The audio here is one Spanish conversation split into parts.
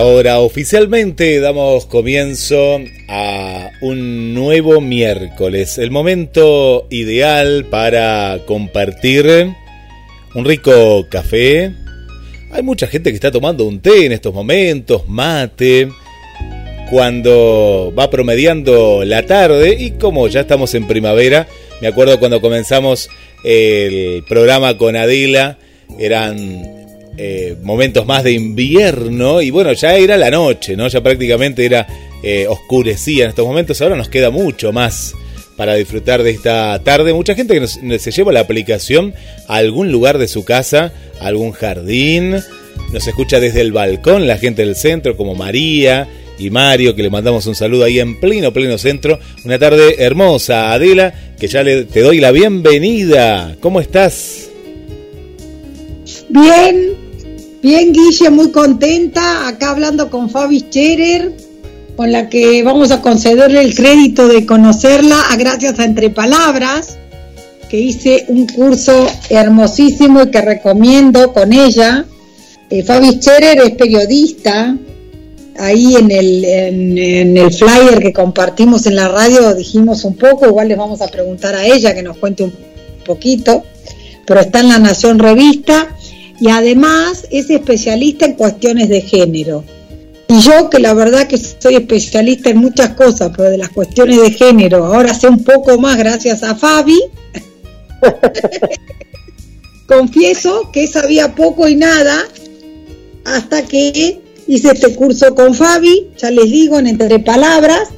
ahora oficialmente damos comienzo a un nuevo miércoles, el momento ideal para compartir un rico café. Hay mucha gente que está tomando un té en estos momentos, mate, cuando va promediando la tarde y como ya estamos en primavera, me acuerdo cuando comenzamos el programa con Adela, eran eh, momentos más de invierno y bueno, ya era la noche, ¿no? Ya prácticamente era eh, oscurecía en estos momentos, ahora nos queda mucho más para disfrutar de esta tarde. Mucha gente que se lleva la aplicación a algún lugar de su casa, a algún jardín, nos escucha desde el balcón la gente del centro como María y Mario, que le mandamos un saludo ahí en pleno, pleno centro. Una tarde hermosa, Adela, que ya le, te doy la bienvenida. ¿Cómo estás? Bien, bien Guille, muy contenta, acá hablando con Fabi Scherer, con la que vamos a concederle el crédito de conocerla a gracias a Entre Palabras, que hice un curso hermosísimo y que recomiendo con ella. Eh, Fabi Scherer es periodista, ahí en el, en, el flyer que compartimos en la radio dijimos un poco, igual les vamos a preguntar a ella que nos cuente un poquito, pero está en La Nación Revista y además es especialista en cuestiones de género. Y yo que la verdad que soy especialista en muchas cosas, pero de las cuestiones de género, ahora sé un poco más gracias a Fabi. Confieso que sabía poco y nada hasta que hice este curso con Fabi, ya les digo, en Entre Palabras,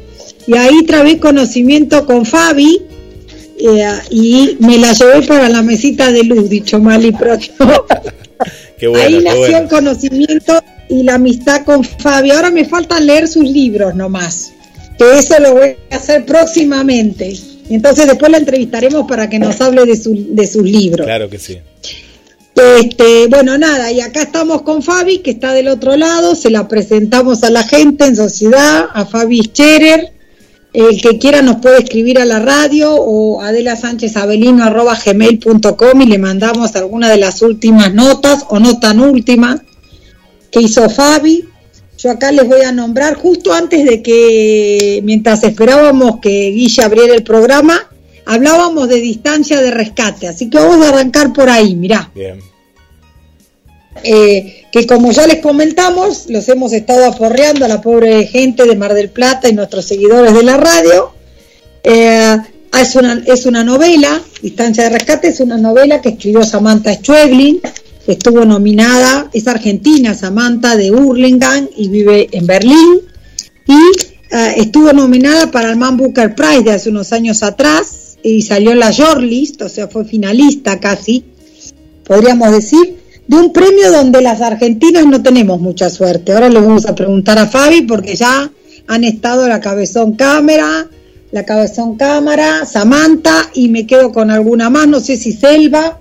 y ahí trabé conocimiento con Fabi eh, y me la llevé para la mesita de luz, dicho mal y pronto. Qué bueno, ahí nació bueno. el conocimiento y la amistad con Fabi. Ahora me falta leer sus libros nomás, que eso lo voy a hacer próximamente. Entonces después la entrevistaremos para que nos hable de, su- de sus libros. Claro que sí. Este, bueno, nada, y acá estamos con Fabi, que está del otro lado, se la presentamos a la gente en sociedad, a Fabi Scherer. El que quiera nos puede escribir a la radio o Adela Sánchez Avelino arroba gmail.com y le mandamos alguna de las últimas notas o no tan últimas que hizo Fabi. Yo acá les voy a nombrar justo antes de que, mientras esperábamos que Guille abriera el programa, hablábamos de distancia de rescate, así que vamos a arrancar por ahí, mirá. Bien. Eh, que como ya les comentamos, los hemos estado aporreando a la pobre gente de Mar del Plata y nuestros seguidores de la radio. Eh, es, una, es una novela, Distancia de Rescate, es una novela que escribió Samantha Schweblin, que estuvo nominada, es argentina, Samantha de Hurlingham y vive en Berlín, y eh, estuvo nominada para el Man Booker Prize de hace unos años atrás, y salió en la shortlist, o sea, fue finalista casi, podríamos decir, de un premio donde las argentinas no tenemos mucha suerte. Ahora le vamos a preguntar a Fabi porque ya han estado la Cabezón Cámara, la Cabezón Cámara, Samantha y me quedo con alguna más, no sé si Selva.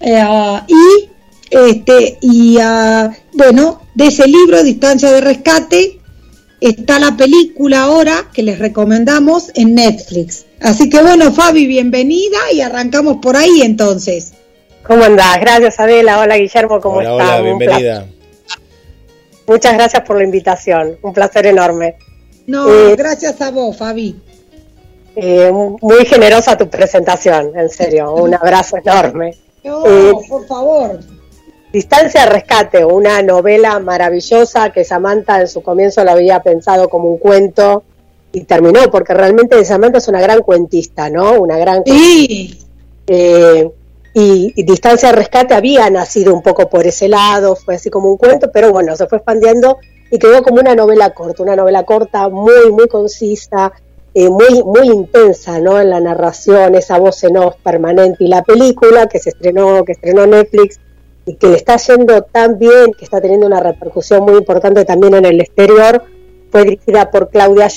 Eh, y este y ah, bueno, de ese libro Distancia de Rescate está la película ahora que les recomendamos en Netflix. Así que bueno, Fabi, bienvenida y arrancamos por ahí entonces. ¿Cómo andás? Gracias, Adela. Hola, Guillermo, ¿cómo hola, estás? hola, Un bienvenida. placer. Muchas gracias por la invitación. Un placer enorme. No, Eh, gracias a vos, Fabi. Eh, muy generosa tu presentación, en serio. Un abrazo enorme. No, Eh, por favor. Distancia de Rescate, una novela maravillosa que Samantha en su comienzo la había pensado como un cuento y terminó, porque realmente Samantha es una gran cuentista, ¿no? Una gran Sí, Eh, y, Distancia de Rescate había nacido un poco por ese lado, fue así como un cuento, pero bueno, se fue expandiendo y quedó como una novela corta, una novela corta muy, muy concisa, eh, muy, muy intensa, ¿no? En la narración, esa voz en off permanente y la película que se estrenó, que estrenó Netflix, y que le está yendo tan bien, que está teniendo una repercusión muy importante también en el exterior, fue dirigida por Claudia,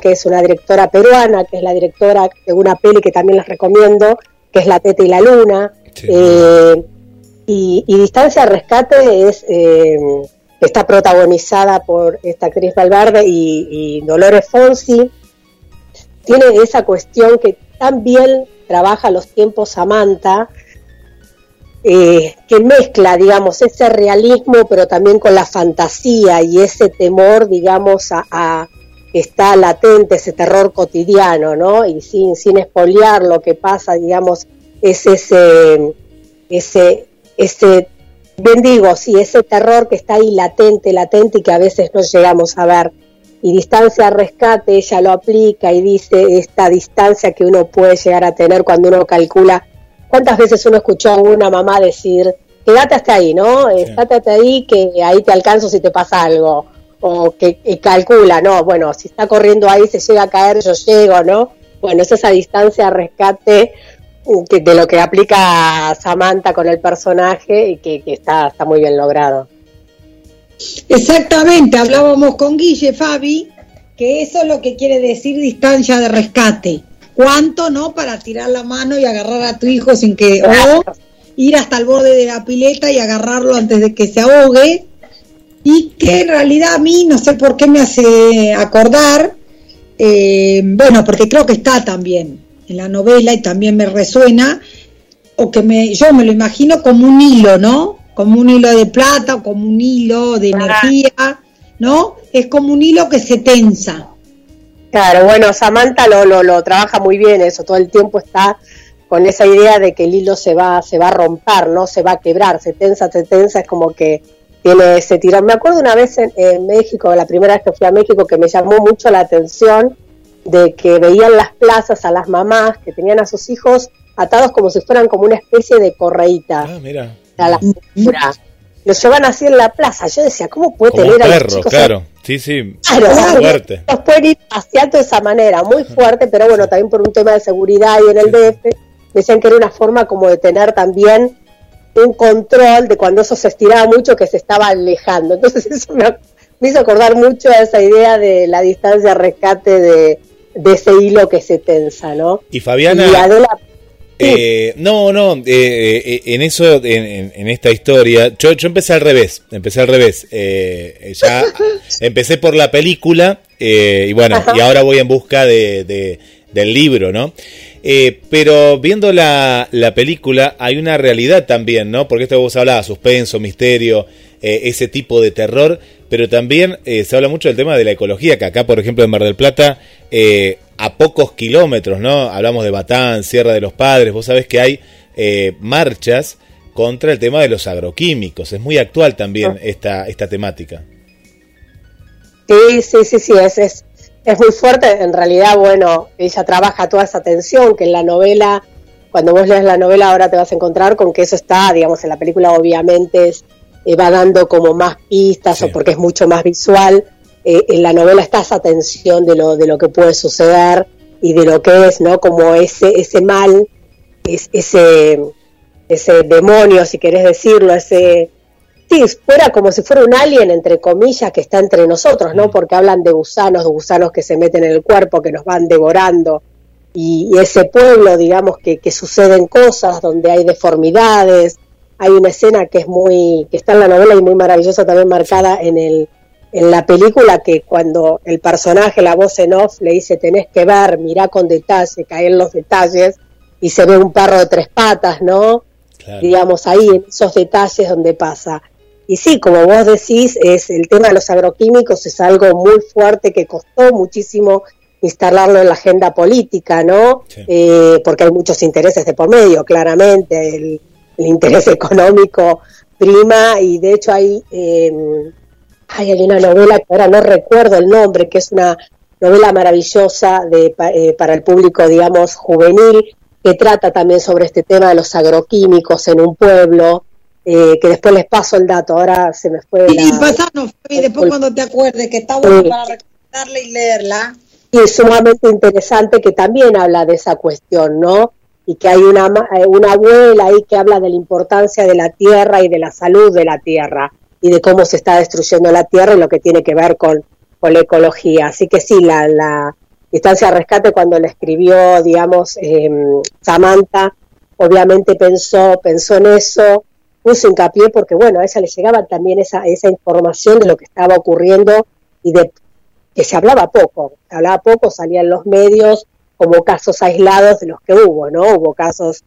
que es una directora peruana, que es la directora de una peli que también les recomiendo, que es La Teta y la Luna. Eh, y, Distancia Rescate es eh, está protagonizada por esta actriz Valverde y, Dolores Fonsi. Tiene esa cuestión que también trabaja los tiempos Samantha, eh, que mezcla, digamos, ese realismo, pero también con la fantasía y ese temor, digamos, a, está latente, ese terror cotidiano, ¿no? Y sin, sin espoliar lo que pasa, digamos, es ese, ese, ese, bendigo, sí, ese terror que está ahí latente, latente y que a veces no llegamos a ver. Y distancia rescate, ella lo aplica y dice esta distancia que uno puede llegar a tener cuando uno calcula ¿Cuántas veces uno escuchó a una mamá decir, quédate hasta ahí, ¿no? Estate hasta ahí que ahí te alcanzo si te pasa algo. O que calcula, ¿no? Bueno, si está corriendo ahí, se llega a caer, yo llego, ¿no? Bueno, es esa distancia rescate uh, de lo que aplica Samantha con el personaje y que, está, está muy bien logrado. Exactamente, hablábamos con Guille Fabi, que eso es lo que quiere decir distancia de rescate cuánto, ¿no? Para tirar la mano y agarrar a tu hijo sin que, o ir hasta el borde de la pileta y agarrarlo antes de que se ahogue. Y que en realidad a mí, no sé por qué me hace acordar, eh, bueno, porque creo que está también en la novela y también me resuena, o que me, yo me lo imagino como un hilo, ¿no? Como un hilo de plata o como un hilo de energía, ¿no? Es como un hilo que se tensa. Claro, bueno, Samantha lo, lo, lo trabaja muy bien eso, todo el tiempo está con esa idea de que el hilo se va, se va a romper, no se va a quebrar, se tensa, se tensa, es como que tiene ese tirón. Me acuerdo una vez en, México, la primera vez que fui a México, que me llamó mucho la atención de que veían las plazas a las mamás que tenían a sus hijos atados como si fueran como una especie de correíta. Ah, mira. A la cintura. Los llevan así en la plaza. Yo decía, ¿cómo puede tener a los chicos claro. Sí, sí, claro, fuerte. Los pueden ir paseando de esa manera, muy fuerte, pero bueno, también por un tema de seguridad y en el DF, decían que era una forma como de tener también un control de cuando eso se estiraba mucho que se estaba alejando. Entonces eso me, hizo acordar mucho a esa idea de la distancia rescate de, ese hilo que se tensa, ¿no? Y Fabiana... Eh, no, no, eh, eh, en eso, en, esta historia, yo, yo, empecé al revés, empecé al revés. ya empecé por la película y bueno, y ahora voy en busca de, del libro, ¿no? Pero viendo la, la, película hay una realidad también, ¿no? Porque esto vos hablabas, suspenso, misterio, ese tipo de terror, pero también se habla mucho del tema de la ecología, que acá, por ejemplo, en Mar del Plata, a pocos kilómetros, ¿no? Hablamos de Batán, Sierra de los Padres, vos sabés que hay eh, marchas contra el tema de los agroquímicos. Es muy actual también ah. esta, esta temática. Sí, sí, sí, sí, es, es, es muy fuerte. En realidad, bueno, ella trabaja toda esa tensión que en la novela, cuando vos lees la novela ahora te vas a encontrar con que eso está, digamos, en la película obviamente es, eh, va dando como más pistas o porque es mucho más visual eh, en la novela está esa tensión de lo, de lo que puede suceder y de lo que es, ¿no? Como ese, ese mal, ese, ese demonio, si querés decirlo, ese... Sí, fuera como si fuera un alien, entre comillas, que está entre nosotros, ¿no? Mm. Porque hablan de gusanos, de gusanos que se meten en el cuerpo, que nos van devorando. Y, ese pueblo, digamos, que, que suceden cosas, donde hay deformidades. Hay una escena que es muy, que está en la novela y muy maravillosa también marcada en el, en la película que cuando el personaje, la voz en off, le dice tenés que ver, mirá con detalle, caer los detalles, y se ve un perro de tres patas, ¿no? Digamos, ahí en esos detalles donde pasa. Y sí, como vos decís, es el tema de los agroquímicos es algo muy fuerte que costó muchísimo instalarlo en la agenda política, ¿no? Eh, porque hay muchos intereses de por medio, claramente, el, interés económico prima y de hecho hay eh, hay una novela que ahora no recuerdo el nombre, que es una novela maravillosa de, eh, para el público, digamos, juvenil, que trata también sobre este tema de los agroquímicos en un pueblo, eh, que después les paso el dato, ahora se me fue. Y pasanos, y después cuando te acuerdes, que está bueno para recordarla y leerla. Y es sumamente interesante que también habla de esa cuestión, ¿no? y que hay una, eh, una abuela ahí que habla de la importancia de la tierra y de la salud de la tierra y de cómo se está destruyendo la tierra y lo que tiene que ver con, con la ecología. Así que sí, la, la distancia de rescate cuando le escribió, digamos, eh, Samantha, obviamente pensó, pensó en eso, puso hincapié porque, bueno, a ella le llegaba también esa, esa información de lo que estaba ocurriendo y de que se hablaba poco, se hablaba poco, salían los medios como casos aislados de los que hubo, ¿no? Hubo casos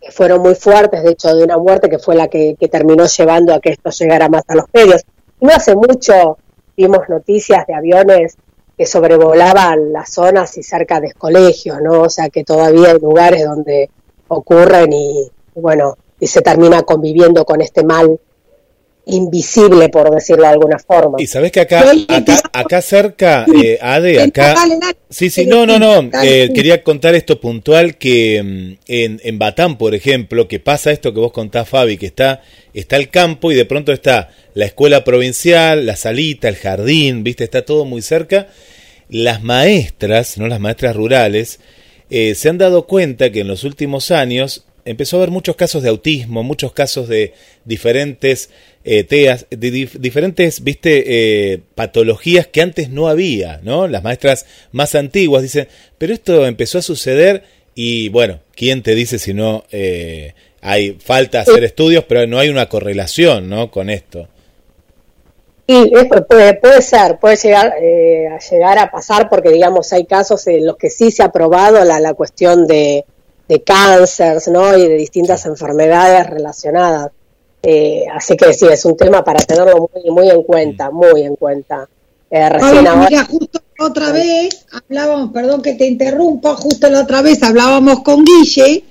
que fueron muy fuertes, de hecho, de una muerte que fue la que, que terminó llevando a que esto llegara más a los medios. Y no hace mucho vimos noticias de aviones que sobrevolaban las zonas y cerca de colegios, ¿no? O sea que todavía hay lugares donde ocurren y, bueno, y se termina conviviendo con este mal invisible, por decirlo de alguna forma. Y sabes que acá, acá, acá cerca, eh, Ade, acá... Sí, sí, no, no, no, eh, quería contar esto puntual, que mm, en, en Batán, por ejemplo, que pasa esto que vos contás, Fabi, que está, está el campo y de pronto está la escuela provincial, la salita, el jardín, viste, está todo muy cerca. Las maestras, no las maestras rurales, eh, se han dado cuenta que en los últimos años empezó a haber muchos casos de autismo, muchos casos de diferentes eh, teas, de diferentes, viste, eh, patologías que antes no había, ¿no? Las maestras más antiguas dicen, pero esto empezó a suceder y bueno, ¿quién te dice si no eh, hay falta hacer estudios, pero no hay una correlación, ¿no? Con esto. Sí, puede, puede ser, puede llegar, eh, a llegar a pasar porque, digamos, hay casos en los que sí se ha probado la, la cuestión de, de cánceres, ¿no? Y de distintas enfermedades relacionadas. Eh, así que sí, es un tema para tenerlo muy, muy en cuenta, muy en cuenta. Eh, recién Mira, justo la otra vez hablábamos, perdón que te interrumpa, justo la otra vez hablábamos con Guille,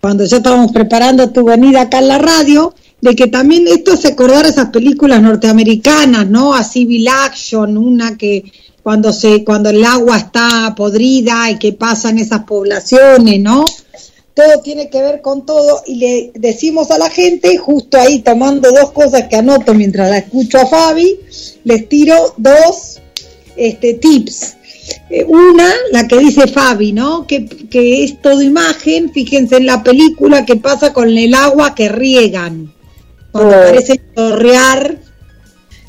cuando ya estábamos preparando tu venida acá en la radio, de que también esto se acordara esas películas norteamericanas, ¿no? A Civil Action, una que cuando se cuando el agua está podrida y que pasan esas poblaciones, ¿no? Todo tiene que ver con todo y le decimos a la gente, justo ahí tomando dos cosas que anoto mientras la escucho a Fabi, les tiro dos este, tips. Eh, una, la que dice Fabi, ¿no? Que, que es todo imagen, fíjense en la película que pasa con el agua que riegan cuando oh. parece chorrear,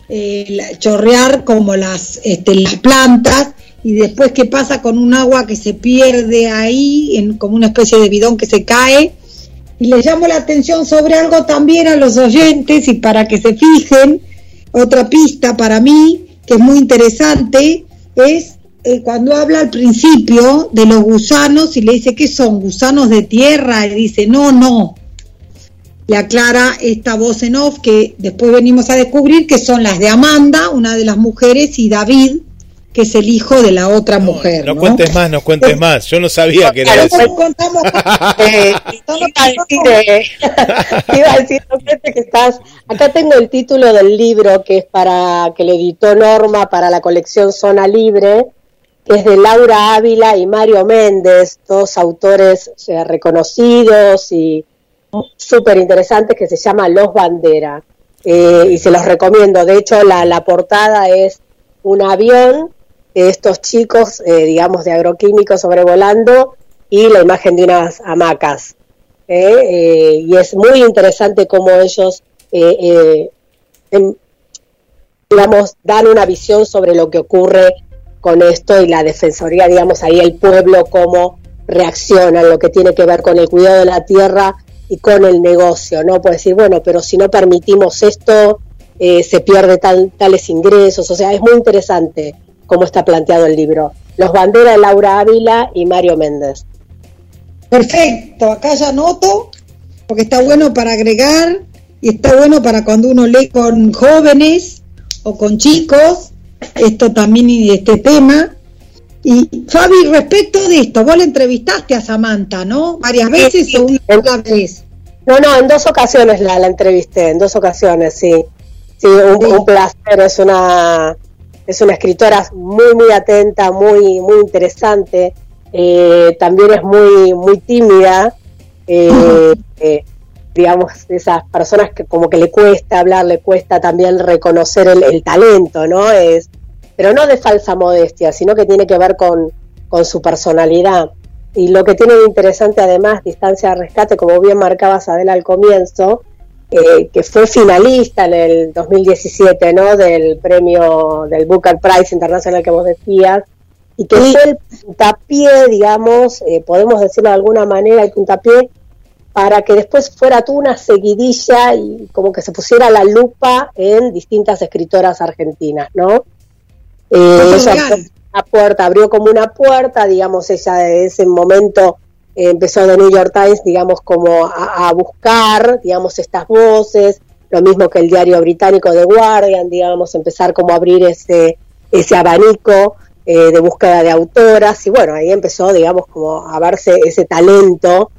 eh, chorrear como las, este, las plantas, y después qué pasa con un agua que se pierde ahí, en, como una especie de bidón que se cae. Y les llamo la atención sobre algo también a los oyentes y para que se fijen, otra pista para mí que es muy interesante es eh, cuando habla al principio de los gusanos y le dice que son gusanos de tierra y dice no, no, le aclara esta voz en off que después venimos a descubrir que son las de Amanda, una de las mujeres, y David, que es el hijo de la otra mujer. No, cuentes más, no cuentes más. Yo no sabía que era eso. Contamos, eh, iba a decir, que estás. Acá tengo el título del libro que es para que le editó Norma para la colección Zona Libre, que es de Laura Ávila y Mario Méndez, dos autores reconocidos y súper interesante que se llama Los Bandera. Eh, y se los recomiendo. De hecho, la, la portada es un avión estos chicos, eh, digamos, de agroquímicos sobrevolando y la imagen de unas hamacas. ¿eh? y es muy interesante cómo ellos, digamos, dan una visión sobre lo que ocurre con esto y la defensoría, digamos, ahí el pueblo, cómo reacciona en lo que tiene que ver con el cuidado de la tierra y con el negocio, ¿no? Puede decir, bueno, pero si no permitimos esto, eh, se pierde tales ingresos, o sea, es muy interesante cómo está planteado el libro. Los banderas Laura Ávila y Mario Méndez. Perfecto, acá ya noto, porque está bueno para agregar y está bueno para cuando uno lee con jóvenes o con chicos, esto también y este tema. Y Fabi, respecto de esto, vos le entrevistaste a Samantha, ¿no? Varias veces o una vez. No, no, en dos ocasiones la, la entrevisté, en dos ocasiones, sí. Sí, un, placer, es una, es una escritora muy, muy atenta, muy, muy interesante. Eh, también es muy, muy tímida. Eh, eh, digamos, esas personas que como que le cuesta hablar, le cuesta también reconocer el, el talento, ¿no? Es, pero no de falsa modestia, sino que tiene que ver con, con su personalidad. y lo que tiene de interesante además, Distancia de Rescate, como bien marcaba Adela al comienzo, eh, que fue finalista en el 2017, ¿no? Del premio del Booker Prize Internacional que vos decías, y que fue el puntapié, digamos, eh, podemos decirlo de alguna manera, el puntapié para que después fuera tú una seguidilla y como que se pusiera la lupa en distintas escritoras argentinas, ¿no? Eh, una puerta, abrió como una puerta, digamos, ella de ese momento empezó de New York Times, digamos, como a, buscar, digamos, estas voces, lo mismo que el diario británico The Guardian, digamos, empezar como a abrir ese, ese abanico eh, de búsqueda de autoras, y bueno, ahí empezó, digamos, como a verse ese talento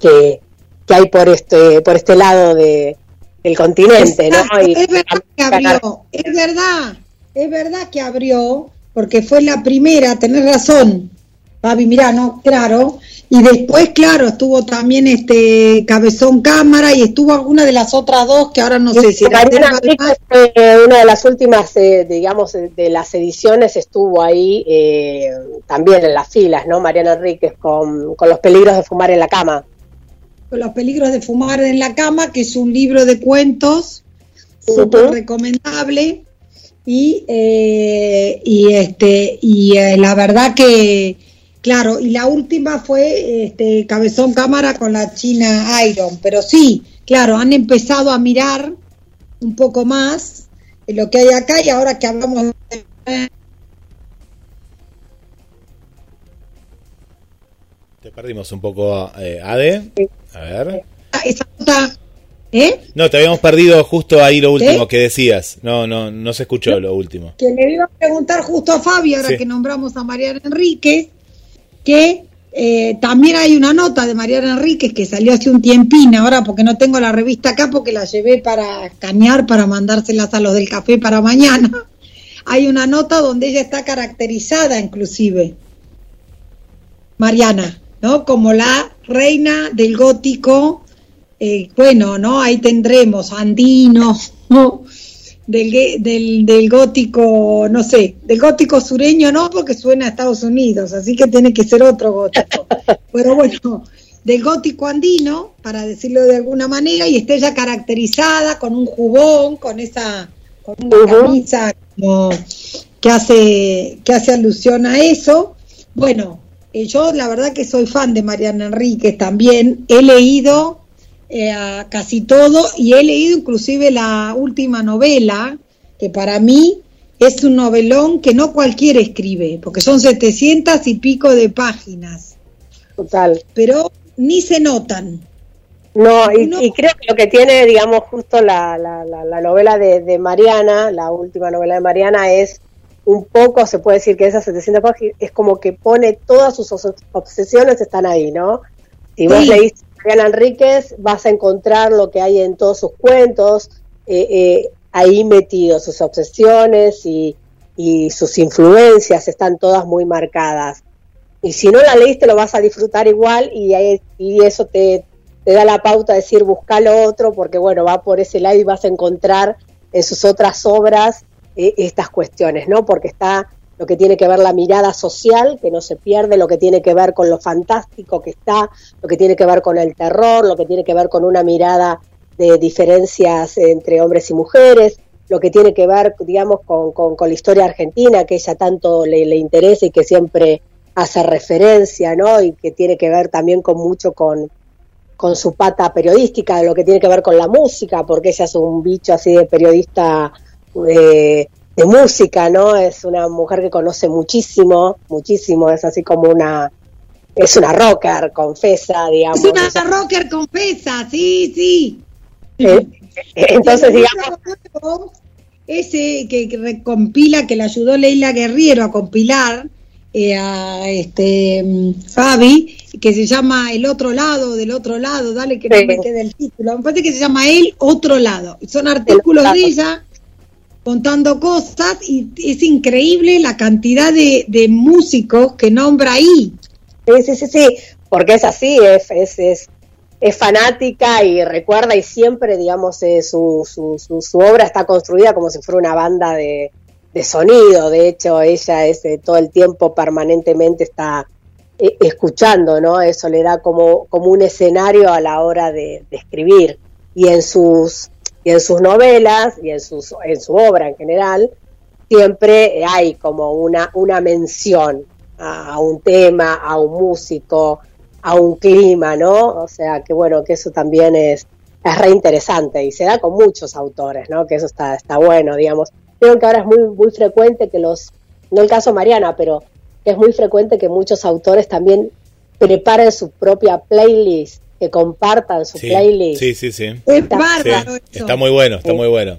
que, que hay por este, por este lado de, del continente, ¿no? es verdad que abrió, es verdad, es verdad que abrió, porque fue la primera, tenés razón, Fabi Mirano, claro, y después, claro, estuvo también este Cabezón Cámara y estuvo alguna de las otras dos que ahora no sé si era. Eh, una de las últimas, eh, digamos, de las ediciones estuvo ahí eh, también en las filas, ¿no? Mariana Enríquez con, con Los peligros de fumar en la cama. Con Los peligros de fumar en la cama, que es un libro de cuentos súper recomendable y, y este y la verdad que Claro, y la última fue este, Cabezón Cámara con la China Iron, pero sí, claro, han empezado a mirar un poco más lo que hay acá y ahora que hablamos de... Te perdimos un poco, eh, Ade. A ver. Esa nota, ¿eh? No, te habíamos perdido justo ahí lo último ¿Eh? que decías. No, no, no se escuchó lo último. Que le iba a preguntar justo a Fabio, ahora que nombramos a Mariana Enrique, que eh, también hay una nota de Mariana Enríquez que salió hace un tiempín ahora porque no tengo la revista acá porque la llevé para escanear para mandárselas a los del café para mañana. Hay una nota donde ella está caracterizada inclusive, Mariana, ¿no? Como la reina del gótico, eh, bueno, ¿no? Ahí tendremos andino, ¿no? del, del, del, gótico, no sé, del gótico sureño no, porque suena a Estados Unidos, así que tiene que ser otro gótico. Pero bueno, del gótico andino, para decirlo de alguna manera, y está ella caracterizada con un jubón, con esa, con una camisa como que hace, que hace alusión a eso. Bueno, eh, yo la verdad que soy fan de Mariana Enríquez también, he leído eh, a casi todo y he leído inclusive la última novela, que para mí es un novelón que no cualquiera escribe, porque son 700 y pico de páginas. Total. Pero ni se notan. No, y, creo que lo que tiene, digamos, justo la, la, la, novela de, de, Mariana, la última novela de Mariana, es un poco, se puede decir que esas 700 páginas, es como que pone todas sus obsesiones, están ahí, ¿no? Si vos leíste Mariana Enríquez vas a encontrar lo que hay en todos sus cuentos, eh, eh, ahí metidos, sus obsesiones y, sus influencias están todas muy marcadas. Y si no la leíste lo vas a disfrutar igual y, y eso te, da la pauta de decir busca lo otro porque bueno, va por ese lado y vas a encontrar en sus otras obras eh, estas cuestiones, ¿no? Porque está lo que tiene que ver la mirada social, que no se pierde, lo que tiene que ver con lo fantástico que está, lo que tiene que ver con el terror, lo que tiene que ver con una mirada de diferencias entre hombres y mujeres, lo que tiene que ver, digamos, con, con, la historia argentina, que ella tanto le, le, interesa y que siempre hace referencia, ¿no? Y que tiene que ver también con mucho con, con su pata periodística, lo que tiene que ver con la música, porque ella es un bicho así de periodista eh, de música, ¿no? Es una mujer que conoce muchísimo, muchísimo, es así como una, es una rocker, confesa, digamos. Es una rocker, confesa, sí, sí. Eh, entonces, digamos... Ese que, recompila, que le ayudó Leila Guerriero a compilar eh, a este Fabi, que se llama El otro lado, del otro lado, dale que no me quede el título. Me parece que se llama El otro lado. Son artículos de ella contando cosas y es increíble la cantidad de, de músicos que nombra ahí. Sí, sí, sí, porque es así, es, es, es, es fanática y recuerda y siempre, digamos, eh, su, su, su, obra está construida como si fuera una banda de, de sonido, de hecho ella es eh, todo el tiempo permanentemente está eh, escuchando, ¿no? Eso le da como, como un escenario a la hora de, de escribir. Y en sus y en sus novelas y en, sus, en su obra en general, siempre hay como una, una mención a, un tema, a un músico, a un clima, ¿no? O sea, que bueno, que eso también es, es re interesante y se da con muchos autores, ¿no? Que eso está, está bueno, digamos. Creo que ahora es muy, muy frecuente que los, no el caso Mariana, pero es muy frecuente que muchos autores también preparen su propia playlist que compartan su playlist. Sí, sí, sí. Está, muy bueno, está muy bueno.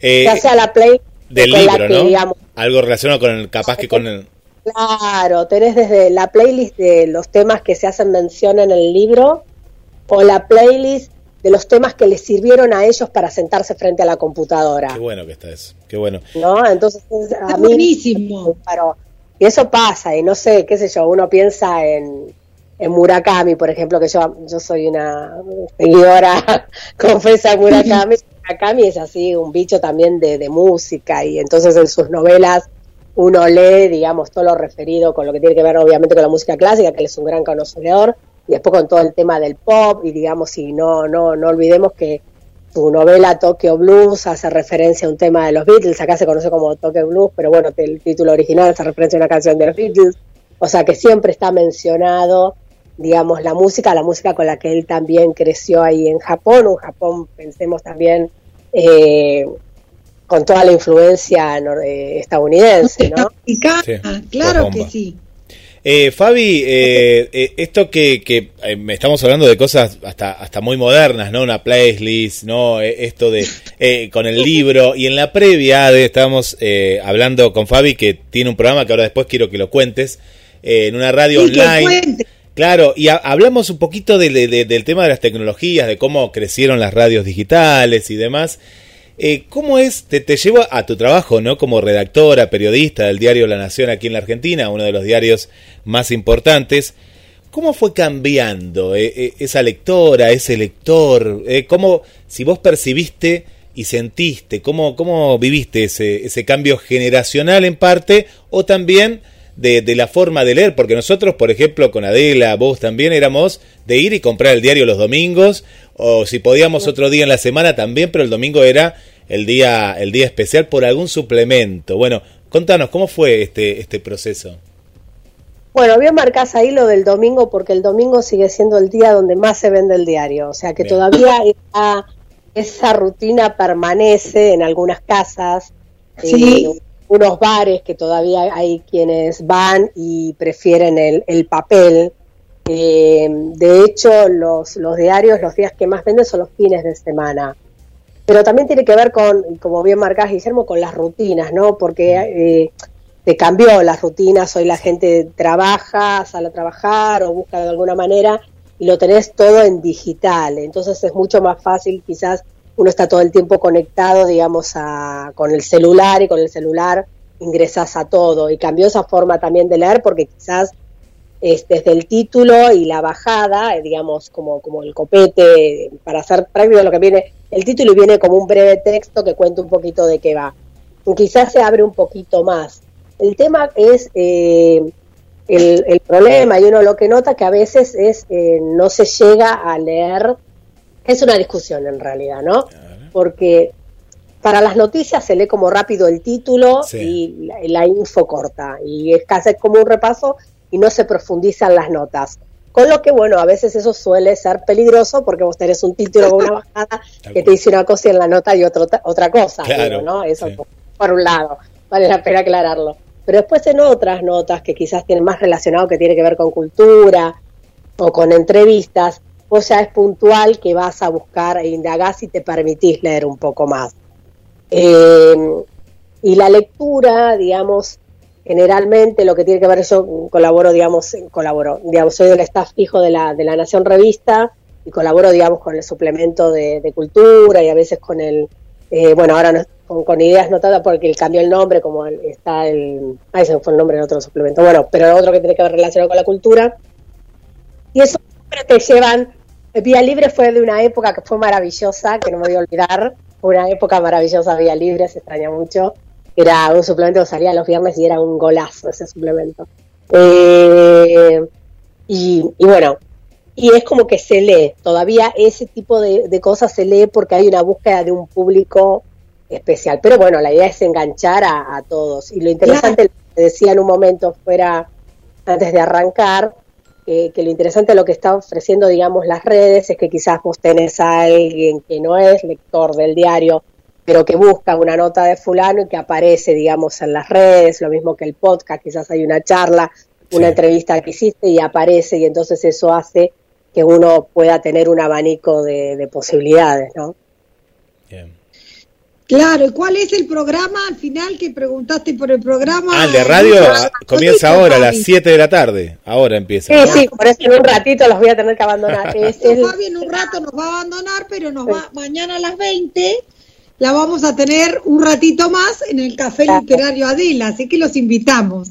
Eh, ya sea la playlist del libro, ¿no? Algo relacionado con el, capaz que con el... Claro, tenés desde la playlist de los temas que se hacen mención en el libro o la playlist de los temas que les sirvieron a ellos para sentarse frente a la computadora. Qué bueno que está eso, qué bueno. ¿No? Entonces, a mí, buenísimo. y eso pasa, y no sé, qué sé yo, uno piensa en, en Murakami, por ejemplo, que yo, yo soy una seguidora confesa de Murakami. Murakami es así, un bicho también de, de, música y entonces en sus novelas uno lee, digamos, todo lo referido con lo que tiene que ver obviamente con la música clásica, que él es un gran conocedor, y después con todo el tema del pop y digamos, y no, no, no olvidemos que su novela Tokyo Blues hace referencia a un tema de los Beatles, acá se conoce como Tokyo Blues, pero bueno, el título original hace referencia a una canción de los Beatles, o sea que siempre está mencionado digamos, la música, la música con la que él también creció ahí en Japón, un Japón, pensemos también, eh, con toda la influencia eh, estadounidense, ¿no? claro que sí. Eh, Fabi, eh, esto que, que me estamos hablando de cosas hasta hasta muy modernas, ¿no? Una playlist, ¿no? esto de con el libro y en la previa de, estábamos hablando con Fabi que tiene un programa que ahora después quiero que lo cuentes en una radio online. Claro, y hablamos un poquito del tema de las tecnologías, de cómo crecieron las radios digitales y demás. Eh, ¿Cómo es, te, te llevo a tu trabajo, ¿no? Como redactora, periodista del diario La Nación aquí en la Argentina, uno de los diarios más importantes. ¿Cómo fue cambiando eh, eh, esa lectora, ese lector? ¿Cómo, si vos percibiste y sentiste, cómo, cómo viviste ese, ese cambio generacional en parte o también de, la forma de leer, porque nosotros, por ejemplo, con Adela, vos también éramos de ir y comprar el diario los domingos, o si podíamos otro día en la semana también, pero el domingo era el día, el día especial por algún suplemento. Bueno, contanos, ¿cómo fue este, este proceso? Bueno, bien marcás ahí lo del domingo, porque el domingo sigue siendo el día donde más se vende el diario, o sea que todavía esa, rutina permanece en algunas casas. Sí. Eh, unos bares que todavía hay quienes van y prefieren el, el papel. Eh, de hecho, los, los diarios, los días que más venden son los fines de semana. Pero también tiene que ver con, como bien marcás, Guillermo, con las rutinas, ¿no? Porque eh, te cambió las rutinas, hoy la gente trabaja, sale a trabajar o busca de alguna manera y lo tenés todo en digital. Entonces es mucho más fácil quizás uno está todo el tiempo conectado, digamos, a, con el celular y con el celular ingresas a todo. Y cambió esa forma también de leer porque quizás es desde el título y la bajada, eh, digamos, como, como el copete, para hacer práctico lo que viene, el título viene como un breve texto que cuenta un poquito de qué va. Y quizás se abre un poquito más. El tema es eh, el, problema y uno lo que nota que a veces es eh, no se llega a leer es una discusión en realidad, ¿no? Porque para las noticias se lee como rápido el título y la, info corta, y es casi como un repaso y no se profundizan las notas. Con lo que, bueno, a veces eso suele ser peligroso porque vos tenés un título con una bajada que te dice una cosa en la nota y otra otra cosa, ¿no? Eso por un lado, vale la pena aclararlo. Pero después en otras notas que quizás tienen más relacionado, que tiene que ver con cultura o con entrevistas, o sea, es puntual que vas a buscar e indagás y te permitís leer un poco más. Em, y la lectura, digamos, generalmente lo que tiene que ver, yo colaboro, digamos, colaboro, digamos, soy del staff fijo de la, de la Nación Revista y colaboro, digamos, con el suplemento de, cultura y a veces con el, eh, bueno, ahora con, ideas notadas porque cambió el nombre, como está el, ahí se fue el nombre de otro suplemento, bueno, pero otro que tiene que ver relacionado con la cultura. Y eso te llevan Vía Libre fue de una época que fue maravillosa, que no me voy a olvidar. Una época maravillosa Vía Libre, se extraña mucho. Era un suplemento que salía los viernes y era un golazo ese suplemento. Eh, y, bueno, y es como que se lee, todavía ese tipo de, cosas se lee porque hay una búsqueda de un público especial. Pero bueno, la idea es enganchar a, todos. Y lo interesante, lo que decía en un momento fuera, antes de arrancar, que lo interesante de lo que está ofreciendo, digamos, las redes es que quizás vos tenés a alguien que no es lector del diario, pero que busca una nota de fulano y que aparece, digamos, en las redes, lo mismo que el podcast, quizás hay una charla, una entrevista que hiciste y aparece y entonces eso hace que uno pueda tener un abanico de, posibilidades, ¿no? Claro, ¿y cuál es el programa al final que preguntaste por el programa? Ah, el de radio comienza ahora a las 7 de la tarde. Ahora empieza. Sí, sí, por eso en un ratito los voy a tener que abandonar. es. Fabi en un rato nos va a abandonar, pero nos va mañana a las 20 la vamos a tener un ratito más en el Café Literario Adela, así que los invitamos.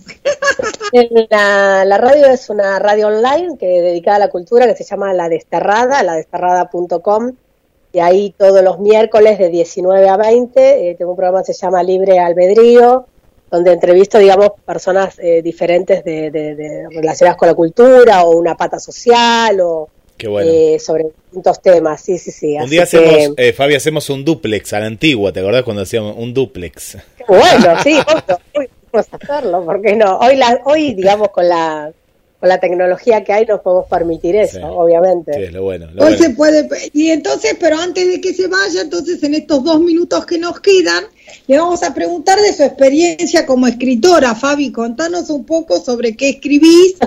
La, la, radio es una radio online que dedicada a la cultura que se llama La Desterrada, ladesterrada.com y ahí todos los miércoles de 19 a 20 eh, tengo un programa que se llama Libre Albedrío, donde entrevisto, digamos, personas eh, diferentes de, de, relacionadas con la cultura o una pata social o eh, sobre distintos temas. Sí, sí, sí. Un día hacemos, Fabi, hacemos un duplex a la antigua, ¿te acordás cuando hacíamos un duplex? Bueno, sí, hoy podemos hacerlo, porque no? Hoy, la, hoy digamos, con la con la tecnología que hay nos podemos permitir eso, obviamente. Sí, es lo bueno. Hoy se puede, y entonces, pero antes de que se vaya, entonces en estos dos minutos que nos quedan, le vamos a preguntar de su experiencia como escritora. Fabi, contanos un poco sobre qué escribís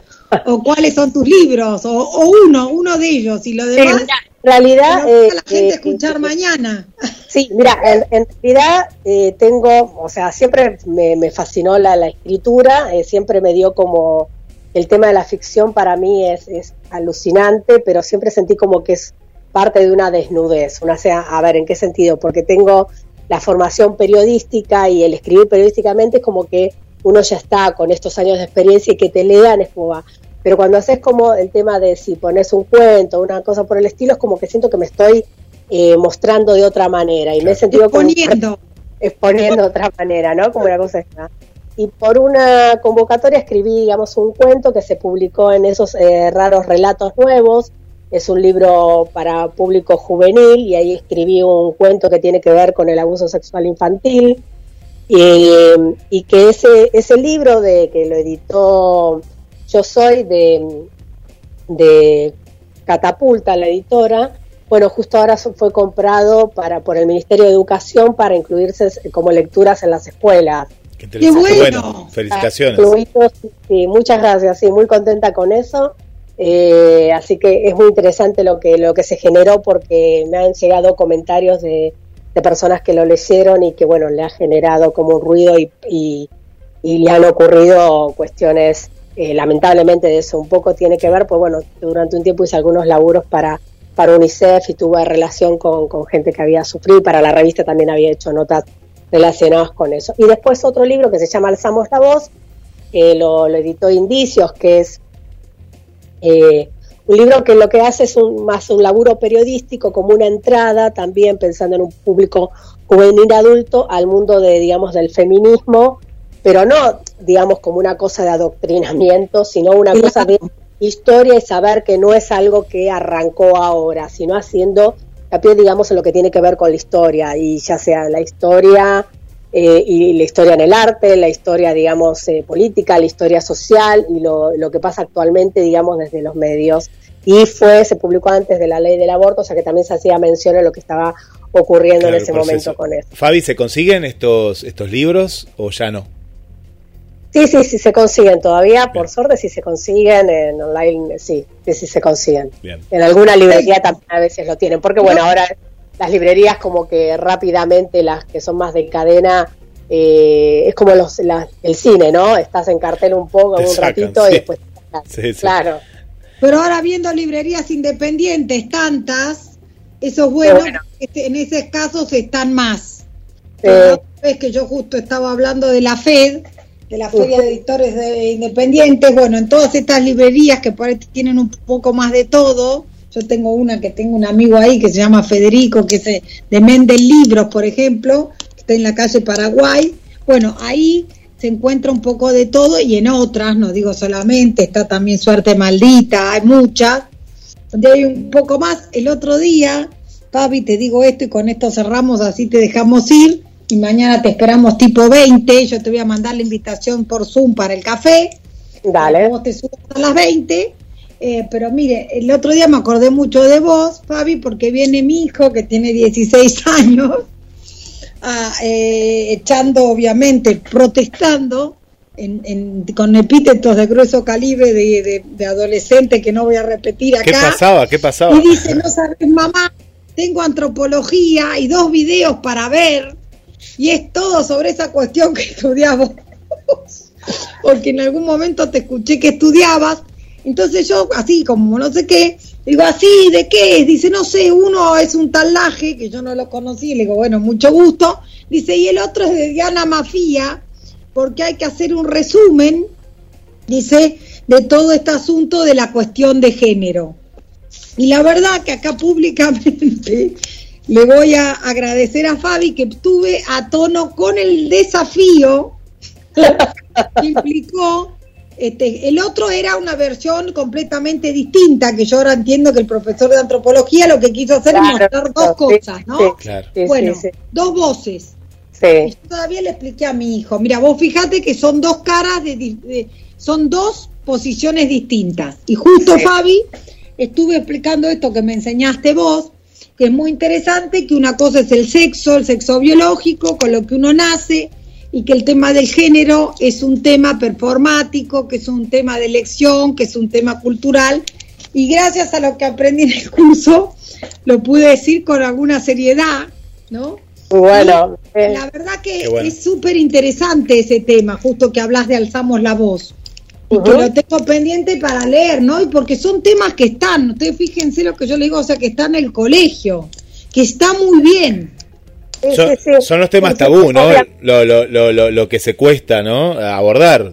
o cuáles son tus libros, o, uno, uno de ellos, y lo demás. en realidad, eh, la gente eh, escuchar mañana. Sí, mira, en, realidad eh, tengo, o sea, siempre me, me fascinó la, la escritura, siempre me dio como el tema de la ficción para mí es, es, alucinante, pero siempre sentí como que es parte de una desnudez. Una sea, a ver, ¿en qué sentido? Porque tengo la formación periodística y el escribir periodísticamente es como que uno ya está con estos años de experiencia y que te lean es como va. Pero cuando haces como el tema de si pones un cuento, una cosa por el estilo, es como que siento que me estoy eh, mostrando de otra manera y me he sentido exponiendo. Como, exponiendo de otra manera, ¿no? Como una cosa está y por una convocatoria escribí, digamos, un cuento que se publicó en esos eh, raros relatos nuevos. Es un libro para público juvenil y ahí escribí un cuento que tiene que ver con el abuso sexual infantil. Y, que ese, ese libro de que lo editó Yo Soy de, de Catapulta, la editora, bueno, justo ahora fue comprado para, por el Ministerio de Educación para incluirse como lecturas en las escuelas. Qué, bueno. Felicitaciones. Sí, muchas gracias. Sí, muy contenta con eso. Eh, así que es muy interesante lo que lo que se generó porque me han llegado comentarios de, personas que lo leyeron y que bueno le ha generado como un ruido y, y, le han ocurrido cuestiones eh, lamentablemente de eso un poco tiene que ver pues bueno durante un tiempo hice algunos laburos para para UNICEF y tuve relación con, con gente que había sufrido para la revista también había hecho notas relacionados con eso. Y después otro libro que se llama Alzamos la Voz, que lo, editó Indicios, que es eh, un libro que lo que hace es un, más un laburo periodístico, como una entrada también pensando en un público juvenil adulto al mundo de, digamos, del feminismo, pero no, digamos, como una cosa de adoctrinamiento, sino una cosa de historia y saber que no es algo que arrancó ahora, sino haciendo pie digamos, en lo que tiene que ver con la historia, y ya sea la historia eh, y la historia en el arte, la historia, digamos, eh, política, la historia social y lo, lo, que pasa actualmente, digamos, desde los medios. Y fue, se publicó antes de la ley del aborto, o sea que también se hacía mención a lo que estaba ocurriendo en ese momento con eso. Fabi, ¿se consiguen estos, estos libros o ya no? Sí, sí, sí se consiguen todavía, por suerte sí se consiguen en online, sí, sí, sí se consiguen. En alguna librería también a veces lo tienen, porque bueno, ahora las librerías como que rápidamente las que son más de cadena eh, es como los, el cine, ¿no? Estás en cartel un poco, un ratito y después... Sí, claro. Pero ahora viendo librerías independientes tantas, eso es bueno, en esos casos están más. Es que yo justo estaba hablando de la FED, de la Feria de Editores de Independientes, bueno, en todas estas librerías que por tienen un poco más de todo, yo tengo una que tengo un amigo ahí que se llama Federico, que es de Mendel Libros, por ejemplo, que está en la calle Paraguay, bueno, ahí se encuentra un poco de todo y en otras, no digo solamente, está también Suerte Maldita, hay muchas, donde hay un poco más. El otro día, Papi, te digo esto y con esto cerramos, así te dejamos ir y mañana te esperamos tipo 20, yo te voy a mandar la invitación por Zoom para el café. Dale. Vos te subas a las 20. eh, pero mire, el otro día me acordé mucho de vos, Fabi, porque viene mi hijo que tiene 16 años, a, eh, echando, obviamente, protestando en, en- con epítetos de grueso calibre de, de- de adolescente que no voy a repetir acá. ¿Qué pasaba? ¿Qué pasaba? Y dice, no sabes, mamá, tengo antropología y dos videos para ver, y es todo sobre esa cuestión que estudiamos. Porque en algún momento te escuché que estudiabas, entonces yo, así como no sé qué, digo, así, ¿de qué es? Dice, no sé, uno es un talaje, que yo no lo conocí, le digo, bueno, mucho gusto. Dice, y el otro es de Diana Mafía, porque hay que hacer un resumen, dice, de todo este asunto de la cuestión de género. Y la verdad que acá públicamente le voy a agradecer a Fabi que estuve a tono con el desafío que implicó. Este, el otro era una versión completamente distinta, que yo ahora entiendo que el profesor de antropología lo que quiso hacer es mostrar dos sí, cosas, ¿no? sí, Claro. bueno, sí, sí. dos voces. Yo todavía le expliqué a mi hijo, mira, vos fíjate que son dos caras, de, di- de- son dos posiciones distintas. Y justo, Sí. Fabi, estuve explicando esto que me enseñaste vos, que es muy interesante, que una cosa es el sexo, el sexo biológico, con lo que uno nace, y que el tema del género es un tema performático, que es un tema de elección, que es un tema cultural, y gracias a lo que aprendí en el curso, lo pude decir con alguna seriedad, ¿no? bueno, eh, La verdad que bueno. es súper interesante ese tema, justo que hablas de alzamos la voz. Y que lo tengo pendiente para leer, ¿no? Y porque son temas que están, ustedes fíjense lo que yo le digo, o sea, que está en el colegio, que está muy bien. sí, Son, sí, sí. son los temas tabú, ¿no? Lo, lo, lo, lo, lo que se cuesta, ¿no? Abordar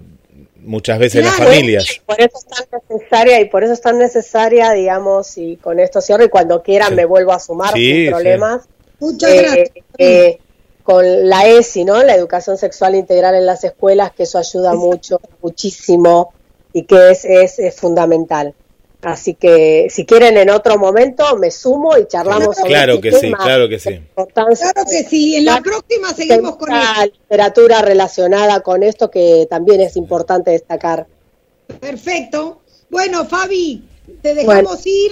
muchas veces las familias. Por eso es tan necesaria y por eso es tan necesaria, digamos, y con esto cierro y cuando quieran Sí. me vuelvo a sumar Sí, sin sí. problemas. Muchas Eh, gracias. eh, con la ESI, ¿no? La educación sexual integral en las escuelas, que eso ayuda mucho, muchísimo y que es, es, es fundamental. Así que si quieren en otro momento me sumo y charlamos sobre Claro este que sí, claro que sí. la importancia Claro que sí, en la próxima seguimos con esto. literatura relacionada con esto que también es importante destacar. Perfecto. Bueno, Fabi, te dejamos ir.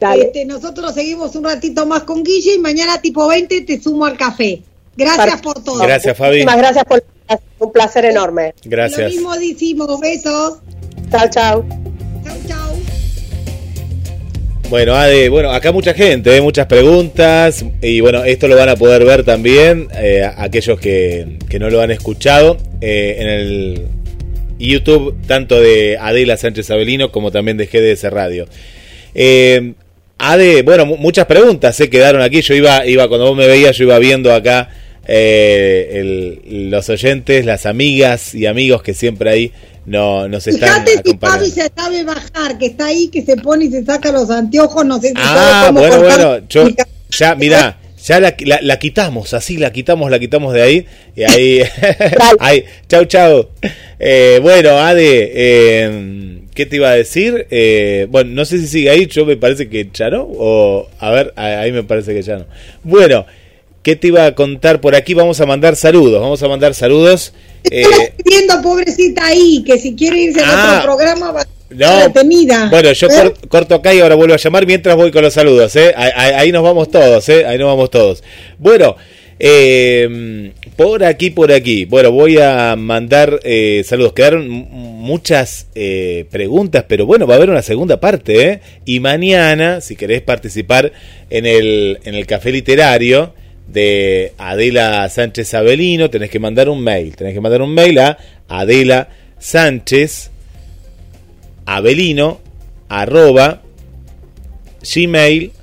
Dale. Este, nosotros seguimos un ratito más con Guille y mañana tipo 20 te sumo al café. Gracias por todo. Gracias, Fabi. Muchísimas gracias por un placer enorme. Lo Gracias. mismo decimos, besos. Chao, chao. Chau, chau. Bueno, Ade, bueno, acá mucha gente, ¿eh? muchas preguntas y bueno, esto lo van a poder ver también eh, aquellos que, que no lo han escuchado eh, en el YouTube, tanto de Adela Sánchez Avelino como también de GDS Radio. Eh, Ade, bueno, mu- muchas preguntas se quedaron aquí. Yo iba, iba cuando vos me veías, yo iba viendo acá eh, el- los oyentes, las amigas y amigos que siempre ahí no, nos están Fíjate si Fabi se sabe bajar, que está ahí, que se pone y se saca los anteojos, no sé si Ah, sabe cómo bueno, cortar bueno, yo ya, mirá, ya la, la, la quitamos, así la quitamos, la quitamos de ahí, y ahí, ahí, chau, chau. Eh, bueno, Ade, eh, ¿qué te iba a decir? Eh, bueno, no sé si sigue ahí, yo me parece que ya no, o, a ver, ahí me parece que ya no. Bueno, ¿qué te iba a contar por aquí? Vamos a mandar saludos, vamos a mandar saludos. Estoy Eh, pidiendo, pobrecita ahí, que si quiere irse a Ah, otro programa va a no. detenida. Bueno, yo ¿Eh? cor- corto acá y ahora vuelvo a llamar mientras voy con los saludos, ¿eh? Ahí, nos vamos todos, ¿eh? Ahí nos vamos todos. Bueno, eh, por aquí, por aquí. Bueno, voy a mandar eh, saludos. Quedaron muchas eh, preguntas, pero bueno, va a haber una segunda parte, ¿eh? Y mañana, si querés participar en el, en el café literario de Adela Sánchez Avelino, tenés que mandar un mail. Tenés que mandar un mail a Adela Sánchez avelino arroba gmail.com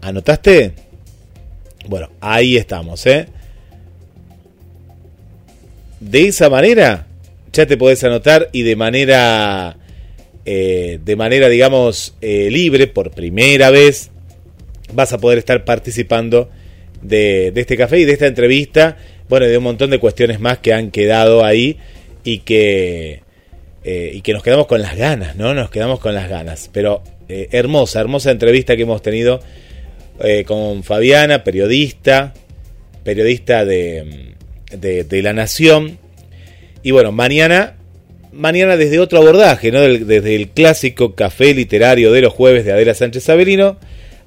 ¿Anotaste? Bueno, ahí estamos, ¿eh? De esa manera ya te podés anotar y de manera, eh, de manera, digamos, eh, libre, por primera vez, vas a poder estar participando de, este café y de esta entrevista bueno, de un montón de cuestiones más que han quedado ahí y que, eh, y que nos quedamos con las ganas, ¿no? Nos quedamos con las ganas. Pero eh, hermosa, hermosa entrevista que hemos tenido eh, con Fabiana, periodista, periodista de, de, La Nación. Y bueno, mañana, mañana desde otro abordaje, ¿no? desde el clásico café literario de los jueves de Adela Sánchez Avelino,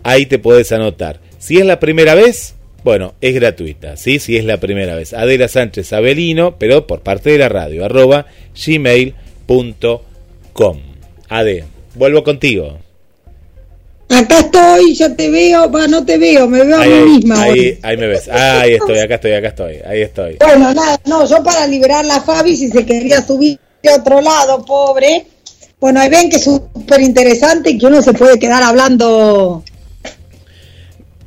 ahí te puedes anotar. Si es la primera vez, bueno, es gratuita, ¿sí? Si es la primera vez. Adela Sánchez Avelino, pero por parte de la radio, arroba gmail.com. Ade, vuelvo contigo. Acá estoy, yo te veo, va, no te veo, me veo a mí misma. Ahí, ahí, me ves. Ahí estoy, acá estoy, acá estoy, ahí estoy. Bueno, nada, no, yo para liberar a Fabi, si se quería subir de otro lado, pobre. Bueno, ahí ven que es súper interesante y que uno se puede quedar hablando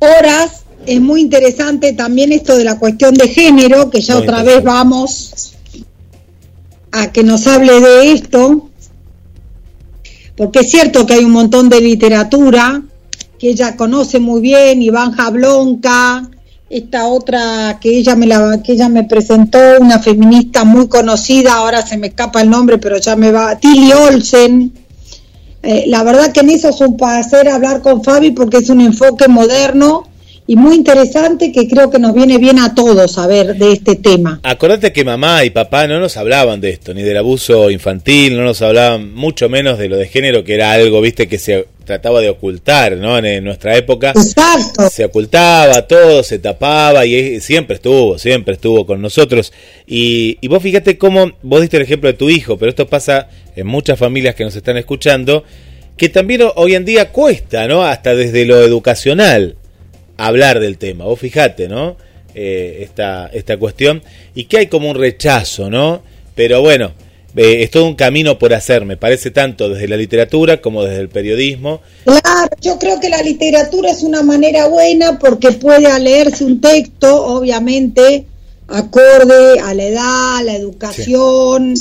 horas. Es muy interesante también esto de la cuestión de género, que ya otra vez vamos a que nos hable de esto porque es cierto que hay un montón de literatura que ella conoce muy bien, Iván Jablonka, esta otra que ella me la que ella me presentó, una feminista muy conocida, ahora se me escapa el nombre, pero ya me va, Tilly Olsen. Eh, la verdad que en eso es un placer hablar con Fabi porque es un enfoque moderno y muy interesante que creo que nos viene bien a todos saber de este tema. Acordate que mamá y papá no nos hablaban de esto, ni del abuso infantil, no nos hablaban mucho menos de lo de género, que era algo, viste, que se trataba de ocultar, ¿no? En, nuestra época Exacto. se ocultaba todo, se tapaba y siempre estuvo, siempre estuvo con nosotros. Y, y vos fíjate cómo, vos diste el ejemplo de tu hijo, pero esto pasa en muchas familias que nos están escuchando, que también hoy en día cuesta, ¿no? Hasta desde lo educacional hablar del tema. Vos fijate, ¿no? Eh, esta, esta cuestión. Y que hay como un rechazo, ¿no? Pero bueno, eh, es todo un camino por hacer, me parece tanto desde la literatura como desde el periodismo. Claro, yo creo que la literatura es una manera buena porque puede leerse un texto, obviamente, acorde a la edad, a la educación,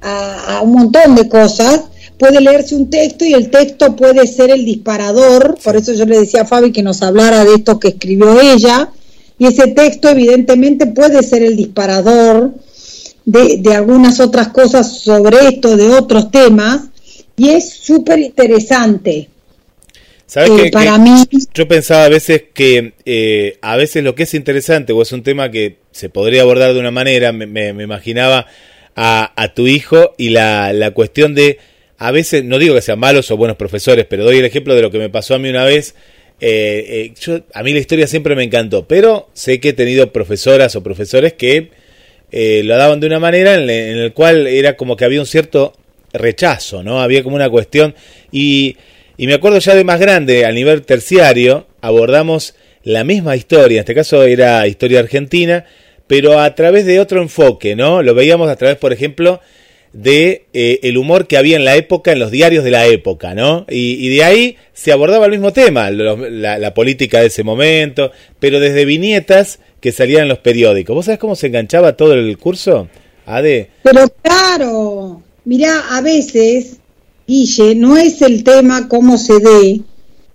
a, a, un montón de cosas, puede leerse un texto y el texto puede ser el disparador, por eso yo le decía a Fabi que nos hablara de esto que escribió ella, y ese texto evidentemente puede ser el disparador de, de algunas otras cosas sobre esto, de otros temas, y es súper interesante. ¿Sabes eh, para mí yo pensaba a veces que eh, a veces lo que es interesante o es un tema que se podría abordar de una manera, me, me, me imaginaba a, a, tu hijo y la, la cuestión de a veces, no digo que sean malos o buenos profesores, pero doy el ejemplo de lo que me pasó a mí una vez. Eh, eh, yo, a mí la historia siempre me encantó, pero sé que he tenido profesoras o profesores que eh, lo daban de una manera en, en el cual era como que había un cierto rechazo, ¿no? Había como una cuestión. Y, y me acuerdo ya de más grande, a nivel terciario, abordamos la misma historia, en este caso era historia argentina, pero a través de otro enfoque, ¿no? Lo veíamos a través, por ejemplo, de eh, el humor que había en la época, en los diarios de la época, ¿no? Y, de ahí se abordaba el mismo tema, la, la, política de ese momento, pero desde viñetas que salían en los periódicos. ¿Vos sabés cómo se enganchaba todo el curso? Ade. Pero claro, mirá, a veces, Guille, no es el tema cómo se dé,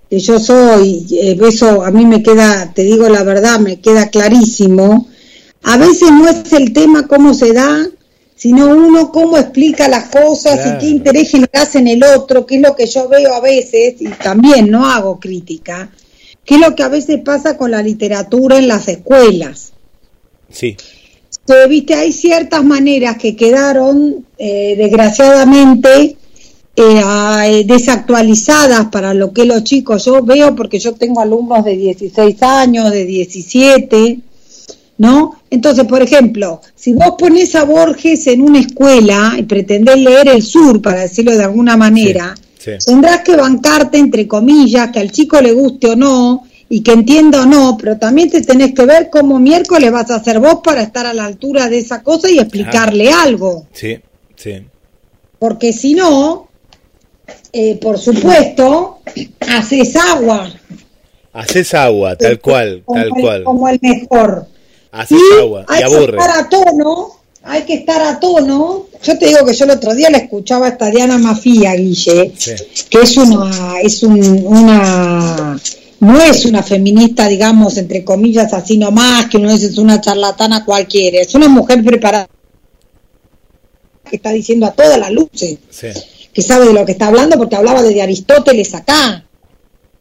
que yo soy, eh, eso a mí me queda, te digo la verdad, me queda clarísimo. A veces no es el tema cómo se da, sino uno cómo explica las cosas claro. y qué interés generas en el otro, que es lo que yo veo a veces, y también no hago crítica, que es lo que a veces pasa con la literatura en las escuelas. Sí. Viste, hay ciertas maneras que quedaron, eh, desgraciadamente, eh, desactualizadas para lo que los chicos, yo veo porque yo tengo alumnos de 16 años, de 17, ¿no? Entonces, por ejemplo, si vos pones a Borges en una escuela y pretendés leer el sur, para decirlo de alguna manera, sí, sí. tendrás que bancarte, entre comillas, que al chico le guste o no, y que entienda o no, pero también te tenés que ver cómo miércoles vas a hacer vos para estar a la altura de esa cosa y explicarle algo. Sí, sí. Porque si no, eh, por supuesto, haces agua. Haces agua, tal cual, como tal el, cual. Como el mejor. Haces y agua hay y aburre. que estar a tono, hay que estar a tono. Yo te digo que yo el otro día la escuchaba a Diana Mafía, Guille, Sí. que es una, es un, una no es una feminista, digamos, entre comillas, así nomás, que no es una charlatana cualquiera, es una mujer preparada que está diciendo a todas las luces, que sabe de lo que está hablando porque hablaba de Aristóteles acá.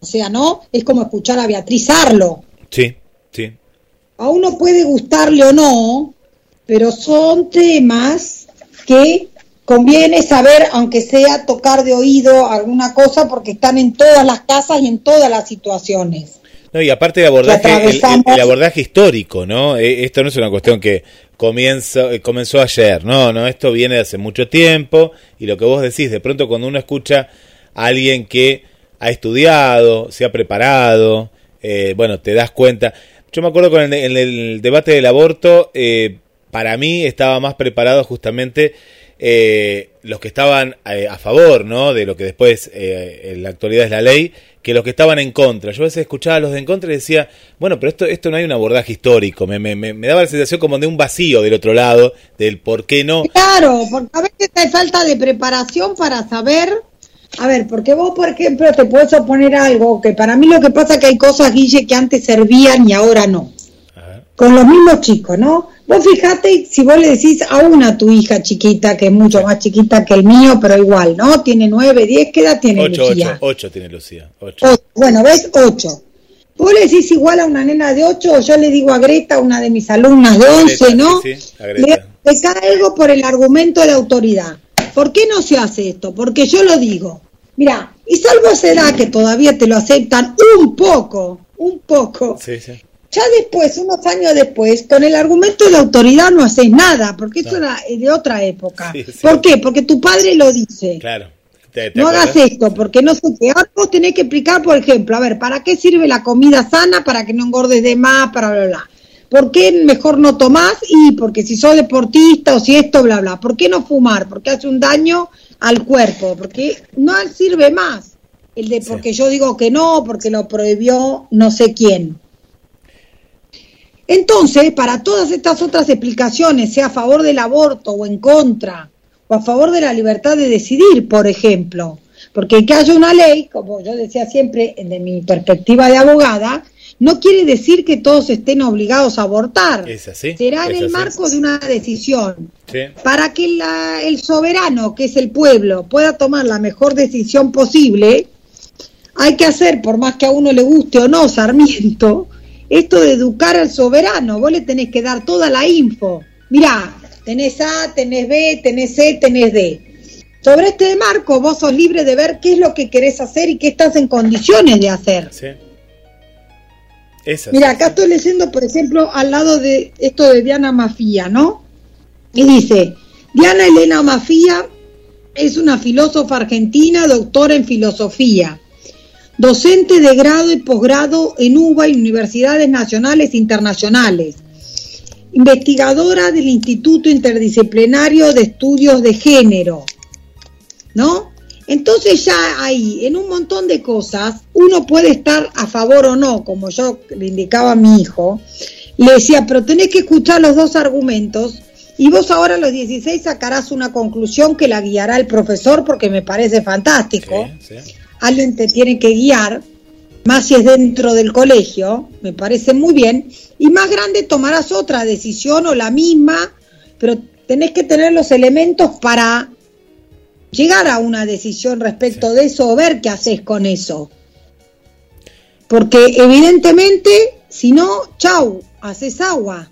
O sea, ¿no? Es como escuchar a Beatriz Arlo. Sí, sí. A uno puede gustarle o no, pero son temas que conviene saber, aunque sea tocar de oído alguna cosa, porque están en todas las casas y en todas las situaciones. No, y aparte de abordaje, el, abordaje histórico, ¿no? E, esto no es una cuestión que comienza, eh, comenzó ayer, no, no, esto viene de hace mucho tiempo y lo que vos decís, de pronto cuando uno escucha a alguien que ha estudiado, se ha preparado, eh, bueno, te das cuenta. Yo me acuerdo con el, en el debate del aborto, eh, para mí estaba más preparado justamente eh, los que estaban eh, a favor ¿no? de lo que después eh, en la actualidad es la ley, que los que estaban en contra. Yo a veces escuchaba a los de en contra y decía, bueno, pero esto, esto no hay un abordaje histórico, me, me, me, daba la sensación como de un vacío del otro lado, del por qué no. Claro, porque a veces hay falta de preparación para saber a ver, porque vos, por ejemplo, te puedes oponer algo que para mí lo que pasa es que hay cosas, Guille, que antes servían y ahora no. Con los mismos chicos, ¿no? Vos fijate si vos le decís a una tu hija chiquita, que es mucho más chiquita que el mío, pero igual, ¿no? Tiene nueve, diez, ¿qué edad tiene ocho, Lucía? Ocho, ocho tiene Lucía. Ocho. Bueno, ¿ves? Ocho. Vos le decís igual a una nena de ocho, yo le digo a Greta, una de mis alumnas de once, ¿no? Sí, sí, le, le cae algo por el argumento de autoridad. ¿Por qué no se hace esto? Porque yo lo digo. Mira, y salvo esa edad que todavía te lo aceptan un poco, un poco, sí, sí. Ya después, unos años después, con el argumento de autoridad no haces nada, porque esto era de otra época. ¿Por qué? Porque tu padre lo dice. Claro. no hagas esto, porque no sé qué. Ahora vos tenés que explicar, por ejemplo, a ver, ¿para qué sirve la comida sana? Para que no engordes de más, para bla, bla. ¿Por qué mejor no tomás? Y porque si sos deportista o si esto, bla, bla. ¿Por qué no fumar? Porque hace un daño al cuerpo, porque no sirve más. El de porque yo digo que no, porque lo prohibió no sé quién. Entonces, para todas estas otras explicaciones, sea a favor del aborto o en contra, o a favor de la libertad de decidir, por ejemplo, porque que haya una ley, como yo decía siempre, de mi perspectiva de abogada, no quiere decir que todos estén obligados a abortar. Es así, Será en el marco de una decisión. Para que el soberano, que es el pueblo, pueda tomar la mejor decisión posible, hay que hacer, por más que a uno le guste o no, Sarmiento, esto de educar al soberano, vos le tenés que dar toda la info. Mirá, tenés A, tenés B, tenés C, tenés D. Sobre este marco vos sos libre de ver qué es lo que querés hacer y qué estás en condiciones de hacer. Sí. Mira, acá estoy leyendo, por ejemplo, al lado de esto de Diana Mafía, ¿no? Y dice, Diana Elena Mafía es una filósofa argentina, doctora en filosofía docente de grado y posgrado en UBA y universidades nacionales e internacionales, investigadora del Instituto Interdisciplinario de Estudios de Género, ¿no? Entonces ya ahí, en un montón de cosas, uno puede estar a favor o no, como yo le indicaba a mi hijo, le decía, pero tenés que escuchar los dos argumentos y vos ahora a los 16 sacarás una conclusión que la guiará el profesor porque me parece fantástico. Alguien te tiene que guiar, más si es dentro del colegio, me parece muy bien, y más grande tomarás otra decisión o la misma, pero tenés que tener los elementos para llegar a una decisión respecto de eso o ver qué haces con eso. Porque evidentemente, si no, chau, haces agua.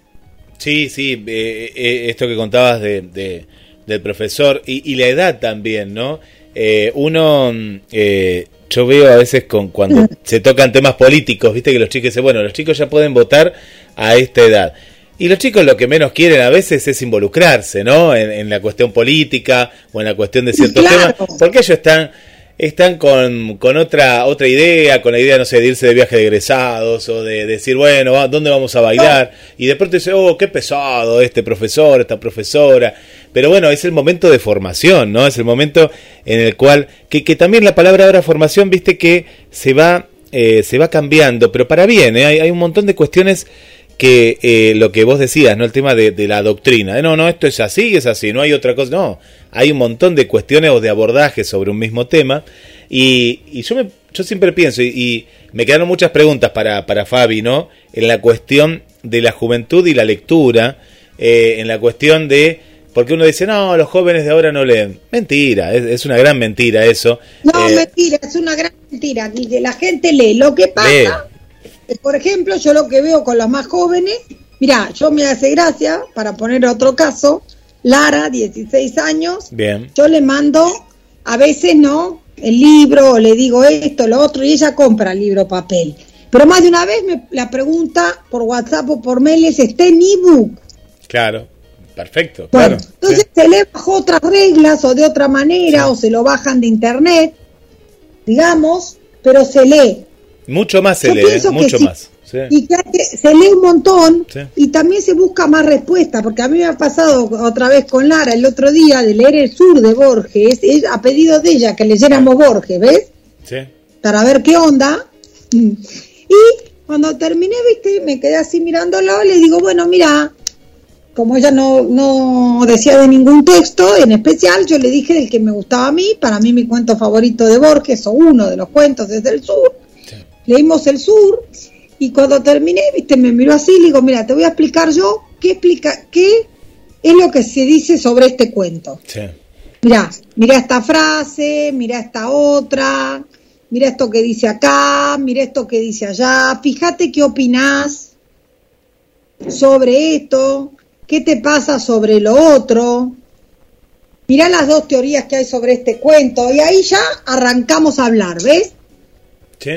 Sí, sí, eh, eh, esto que contabas de, del profesor y, y, la edad también, ¿no? Eh, uno, eh, yo veo a veces con cuando se tocan temas políticos, viste que los chicos dicen, bueno, los chicos ya pueden votar a esta edad. Y los chicos lo que menos quieren a veces es involucrarse, ¿no? En, la cuestión política o en la cuestión de ciertos temas, porque ellos están están con, con, otra otra idea, con la idea, no sé, de irse de viaje de egresados o de, decir, bueno, ¿dónde vamos a bailar? Y de pronto dice, oh, qué pesado este profesor, esta profesora. Pero bueno, es el momento de formación, ¿no? Es el momento en el cual, que, que también la palabra ahora formación, viste que se va, eh, se va cambiando, pero para bien, ¿eh? hay, hay un montón de cuestiones que eh, lo que vos decías, ¿no? El tema de, la doctrina. No, no, esto es así, es así, no hay otra cosa. No, hay un montón de cuestiones o de abordajes sobre un mismo tema. Y, y yo, me, yo siempre pienso, y, me quedaron muchas preguntas para, para Fabi, ¿no? En la cuestión de la juventud y la lectura, eh, en la cuestión de porque uno dice, no, los jóvenes de ahora no leen. Mentira, es, una gran mentira eso. No, eh, mentira, es una gran mentira. La gente lee. Lo que pasa, por ejemplo, yo lo que veo con los más jóvenes, mira, yo me hace gracia, para poner otro caso, Lara, 16 años, Bien. yo le mando, a veces no, el libro, o le digo esto, lo otro, y ella compra el libro papel. Pero más de una vez me la pregunta por WhatsApp o por mail es, ¿está en ebook? Claro. Perfecto. Bueno, entonces se lee bajo otras reglas o de otra manera o se lo bajan de internet, digamos, pero se lee. Mucho más se lee, mucho más. Y que, se lee un montón y también se busca más respuesta, porque a mí me ha pasado otra vez con Lara el otro día de leer El Sur de Borges, a pedido de ella que leyéramos Borges, ¿ves? Sí. Para ver qué onda. Y cuando terminé, viste, me quedé así mirándolo, le digo, bueno, mira, como ella no, no decía de ningún texto en especial, yo le dije del que me gustaba a mí, para mí mi cuento favorito de Borges, o uno de los cuentos desde el sur. Leímos el sur, y cuando terminé, viste, me miró así y le digo, mira, te voy a explicar yo qué explica, qué es lo que se dice sobre este cuento. Mira, mira esta frase, mira esta otra, mira esto que dice acá, mira esto que dice allá, fíjate qué opinás sobre esto, ¿Qué te pasa sobre lo otro? Mirá las dos teorías que hay sobre este cuento y ahí ya arrancamos a hablar, ¿ves? Sí,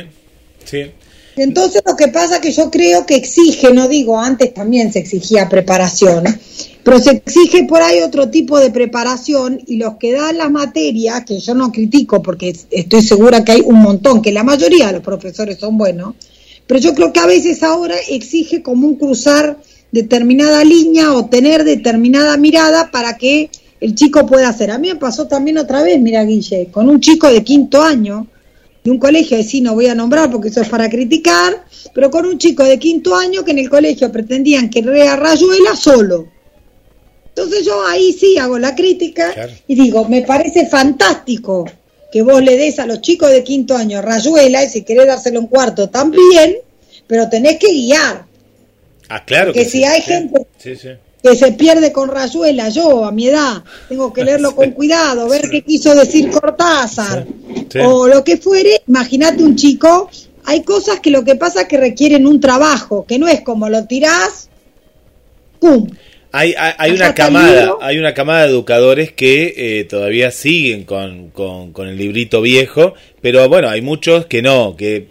sí. Entonces lo que pasa es que yo creo que exige, no digo, antes también se exigía preparación, pero se exige por ahí otro tipo de preparación y los que dan las materias, que yo no critico porque estoy segura que hay un montón, que la mayoría de los profesores son buenos, pero yo creo que a veces ahora exige como un cruzar determinada línea o tener determinada mirada para que el chico pueda hacer. A mí me pasó también otra vez, mira Guille, con un chico de quinto año de un colegio, de sí no voy a nombrar porque eso es para criticar, pero con un chico de quinto año que en el colegio pretendían que lea Rayuela solo. Entonces yo ahí sí hago la crítica y digo, me parece fantástico que vos le des a los chicos de quinto año Rayuela y si querés dárselo un cuarto también, pero tenés que guiar Ah, claro. Que, si hay gente que se pierde con Rayuela, yo a mi edad. Tengo que leerlo con cuidado, ver qué quiso decir Cortázar o lo que fuere, imagínate un chico, hay cosas que lo que pasa es que requieren un trabajo, que no es como lo tirás, ¡pum! Hay, hay, una camada, hay una camada de educadores que eh, todavía siguen con, con, con, el librito viejo, pero bueno, hay muchos que no, que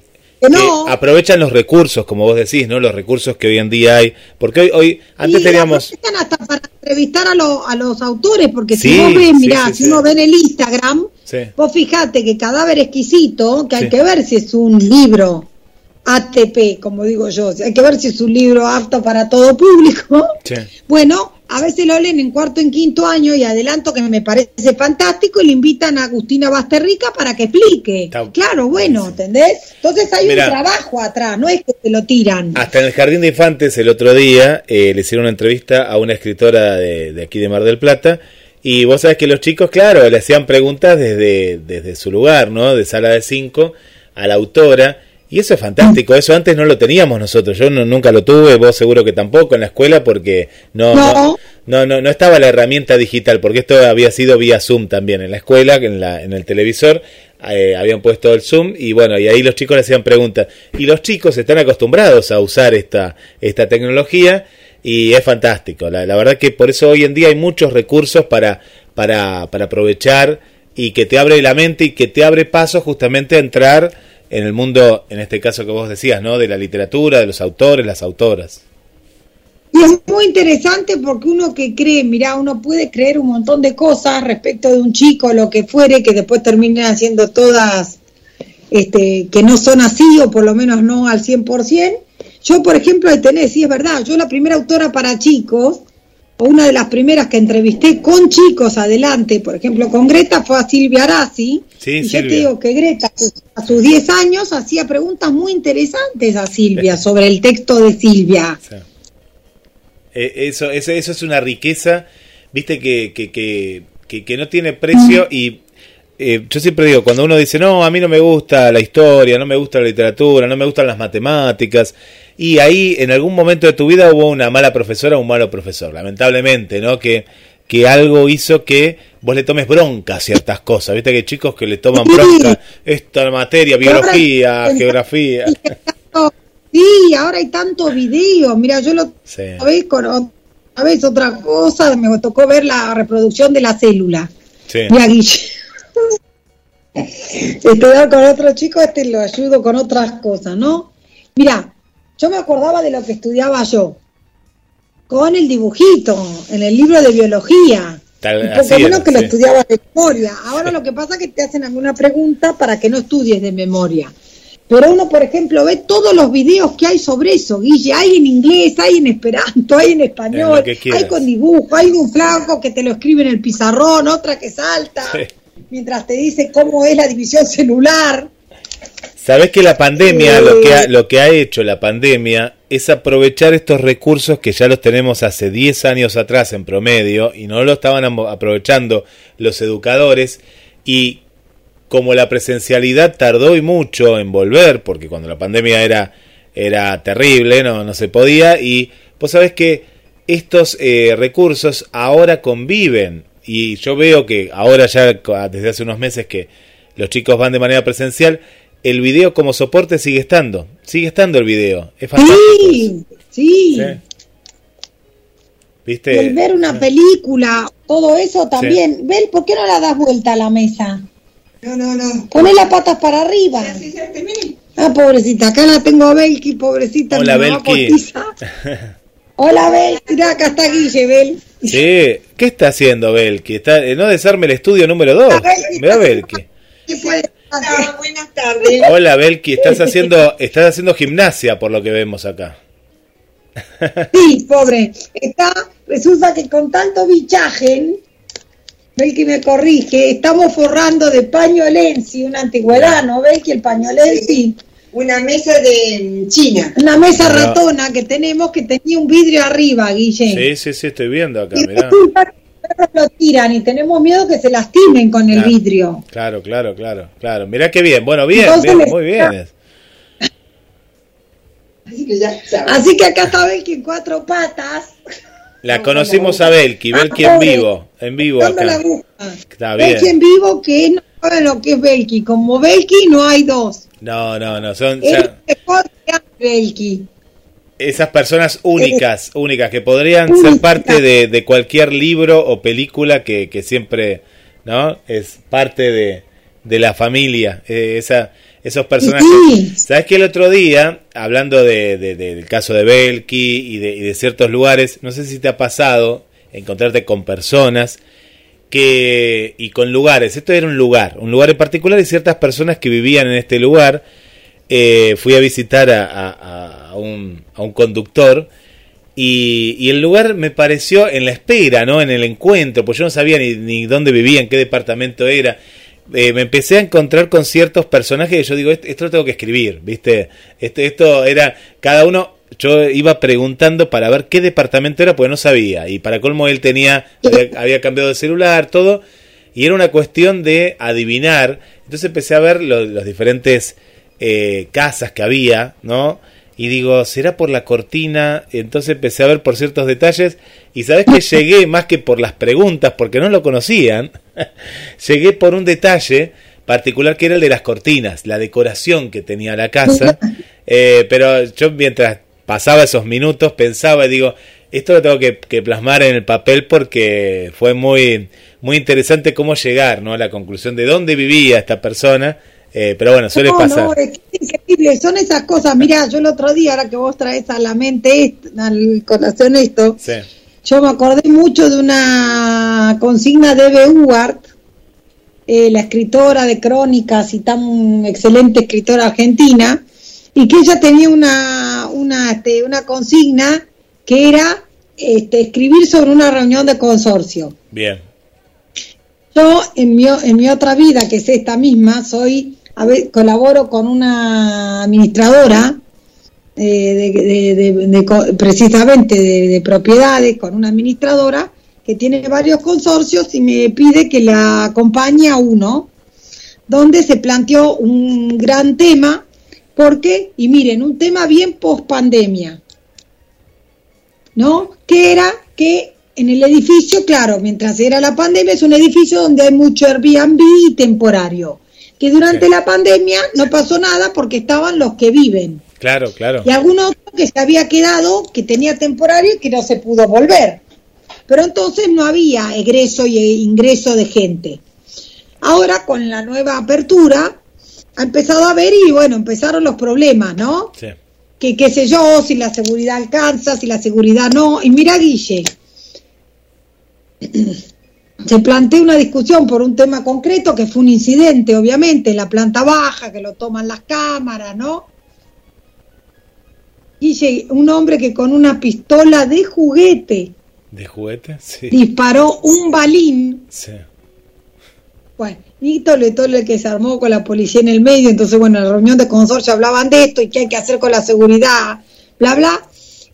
aprovechan los recursos, como vos decís, ¿no? Los recursos que hoy en día hay. Porque hoy, hoy antes teníamos. hasta para entrevistar a, a los autores, porque si vos ves, mirá, si uno ve en el Instagram, vos fijate que Cadáver Exquisito, que hay que ver si es un libro ATP, como digo yo, hay que ver si es un libro apto para todo público. Bueno, a veces lo leen en cuarto, en quinto año y adelanto que me parece fantástico y le invitan a Agustina Basterrica para que explique. Claro, bueno, ¿entendés? Entonces hay un trabajo atrás, no es que te lo tiran. Hasta en el Jardín de Infantes el otro día eh, le hicieron una entrevista a una escritora de, de, aquí de Mar del Plata y vos sabés que los chicos, claro, le hacían preguntas desde, desde su lugar, ¿no? De sala de cinco a la autora y eso es fantástico, eso antes no lo teníamos nosotros, yo nunca lo tuve, vos seguro que tampoco en la escuela porque no no. no, no, estaba la herramienta digital, porque esto había sido vía Zoom también en la escuela, en, la, en el televisor, eh, habían puesto el Zoom y bueno, y ahí los chicos le hacían preguntas. Y los chicos están acostumbrados a usar esta, esta tecnología y es fantástico. La, la verdad que por eso hoy en día hay muchos recursos para, para, para aprovechar y que te abre la mente y que te abre paso justamente a entrar en el mundo, en este caso que vos decías, ¿no? De la literatura, de los autores, las autoras. Y es muy interesante porque uno que cree, mira, uno puede creer un montón de cosas respecto de un chico, lo que fuere, que después terminen haciendo todas, este, que no son así, o por lo menos no al 100%. Yo, por ejemplo, de tenés, sí es verdad, yo la primera autora para chicos, o una de las primeras que entrevisté con chicos adelante, por ejemplo, con Greta, fue a Silvia Arasi. y yo te digo que Greta, a sus 10 años, hacía preguntas muy interesantes a Silvia sobre el texto de Silvia. Eh, eso, eso, eso, es una riqueza, viste, que, que, que, que no tiene precio y eh, yo siempre digo, cuando uno dice, no, a mí no me gusta la historia, no me gusta la literatura, no me gustan las matemáticas, y ahí en algún momento de tu vida hubo una mala profesora o un malo profesor, lamentablemente, ¿no? Que, que algo hizo que vos le tomes bronca a ciertas cosas, viste que hay chicos que le toman bronca esta materia, biología, geografía. Sí, ahora hay tantos videos, mira, yo lo sí. con otra vez otra cosa, me tocó ver la reproducción de la célula. Sí. Mira. Estudiar con otro chico, este lo ayudo con otras cosas, ¿no? Mira, yo me acordaba de lo que estudiaba yo, con el dibujito, en el libro de biología. Tal, un poco menos que lo estudiaba de memoria. Ahora lo que pasa es que te hacen alguna pregunta para que no estudies de memoria. Pero uno, por ejemplo, ve todos los videos que hay sobre eso, Guille. Hay en inglés, hay en esperanto, hay en español, hay con dibujo, hay un flaco que te lo escribe en el pizarrón, otra que salta, sí. mientras te dice cómo es la división celular. Sabes que la pandemia, lo, que ha, lo que ha hecho la pandemia es aprovechar estos recursos que ya los tenemos hace 10 años atrás en promedio y no lo estaban aprovechando los educadores y como la presencialidad tardó y mucho en volver, porque cuando la pandemia era, era terrible, no, no se podía, y vos sabés que estos eh, recursos ahora conviven, y yo veo que ahora ya desde hace unos meses que los chicos van de manera presencial, el video como soporte sigue estando, sigue estando el video, es fantástico. Sí, sí. ¿Sí? ¿Viste? El ver una película, todo eso también. Sí. Bel, ¿por qué no la das vuelta a la mesa? No, no, no. Poné las patas para arriba. Sí, sí, sí, ah, pobrecita, acá la tengo a Belki, pobrecita. Hola, Belki. Hola, Bel. Mirá, acá está Guille, Bel. Sí, ¿qué está haciendo Belki? Está, no desarme el estudio número 2. Mira, Belki. Hola, buenas tardes. Hola, Belki. Estás haciendo, estás haciendo gimnasia, por lo que vemos acá. Sí, pobre. Está, resulta que con tanto bichaje Belki me corrige, estamos forrando de pañolensi, una antigüedad, ¿no? Belki, el pañolensi. Una mesa de China. Una mesa ratona que tenemos que tenía un vidrio arriba, Guille. Sí, sí, sí, estoy viendo acá, y mirá. Lo tiran y tenemos miedo que se lastimen con claro, el vidrio. Claro, claro, claro, claro. Mirá qué bien, bueno, bien, bien muy bien. Así que, ya, Así que acá está Belki en cuatro patas. La conocimos a Belki, Belki en vivo, en vivo acá. Está bien. Belki en vivo que no sabe lo que es Belki. Como Belki no hay dos. No, no, no, son es ya... mejor que Belki. Esas personas únicas, únicas, que podrían Única. ser parte de, de, cualquier libro o película que, que, siempre, ¿no? Es parte de, de la familia. Eh, esa, esos personajes. Sí. ¿Sabes que el otro día, hablando de, de, del caso de Belki y de, y de ciertos lugares, no sé si te ha pasado encontrarte con personas que y con lugares, esto era un lugar, un lugar en particular y ciertas personas que vivían en este lugar, eh, fui a visitar a, a, a, un, a un conductor y, y, el lugar me pareció en la espera, ¿no? En el encuentro, pues yo no sabía ni, ni dónde vivía, en qué departamento era eh, me empecé a encontrar con ciertos personajes y yo digo, esto, esto lo tengo que escribir, ¿viste? Esto, esto era, cada uno, yo iba preguntando para ver qué departamento era, porque no sabía. Y para colmo él tenía, había, había cambiado de celular, todo. Y era una cuestión de adivinar. Entonces empecé a ver los diferentes eh, casas que había, ¿no? y digo, ¿será por la cortina? Entonces empecé a ver por ciertos detalles y sabes que llegué más que por las preguntas, porque no lo conocían, llegué por un detalle particular que era el de las cortinas, la decoración que tenía la casa, eh, pero yo mientras pasaba esos minutos pensaba y digo, esto lo tengo que, que, plasmar en el papel porque fue muy, muy interesante cómo llegar ¿no? a la conclusión de dónde vivía esta persona eh, pero bueno, suele no, pasar. No, es increíble, son esas cosas. Mira, yo el otro día, ahora que vos traes a la mente, al corazón esto, sí. yo me acordé mucho de una consigna de Beuart, eh, la escritora de crónicas y tan excelente escritora argentina, y que ella tenía una, una, este, una consigna que era este, escribir sobre una reunión de consorcio. Bien. Yo en mi, en mi otra vida, que es esta misma, soy colaboro con una administradora eh, precisamente de, propiedades, con una administradora que tiene varios consorcios y me pide que la acompañe a uno. donde se planteó un gran tema, porque, y miren, un tema bien post pandemia, ¿no? Que era que en el edificio, claro, mientras era la pandemia, es un edificio donde hay mucho Airbnb y temporario. Que durante Sí. la pandemia no pasó nada porque estaban los que viven. Claro, claro. Y alguno otro que se había quedado, que tenía temporario y que no se pudo volver. Pero entonces no había egreso y ingreso de gente. Ahora con la nueva apertura ha empezado a ver y bueno, empezaron los problemas, ¿no? Sí. que qué sé yo, si la seguridad alcanza, si la seguridad no. Y mira, Guille, se plantea una discusión por un tema concreto que fue un incidente, obviamente, en la planta baja, que lo toman las cámaras, ¿no? Guille, un hombre que con una pistola de juguete ¿De juguete? Sí. disparó un balín Sí. Bueno, y tole tole que se armó con la policía en el medio, entonces bueno, en la reunión de consorcio hablaban de esto y qué hay que hacer con la seguridad, bla, bla.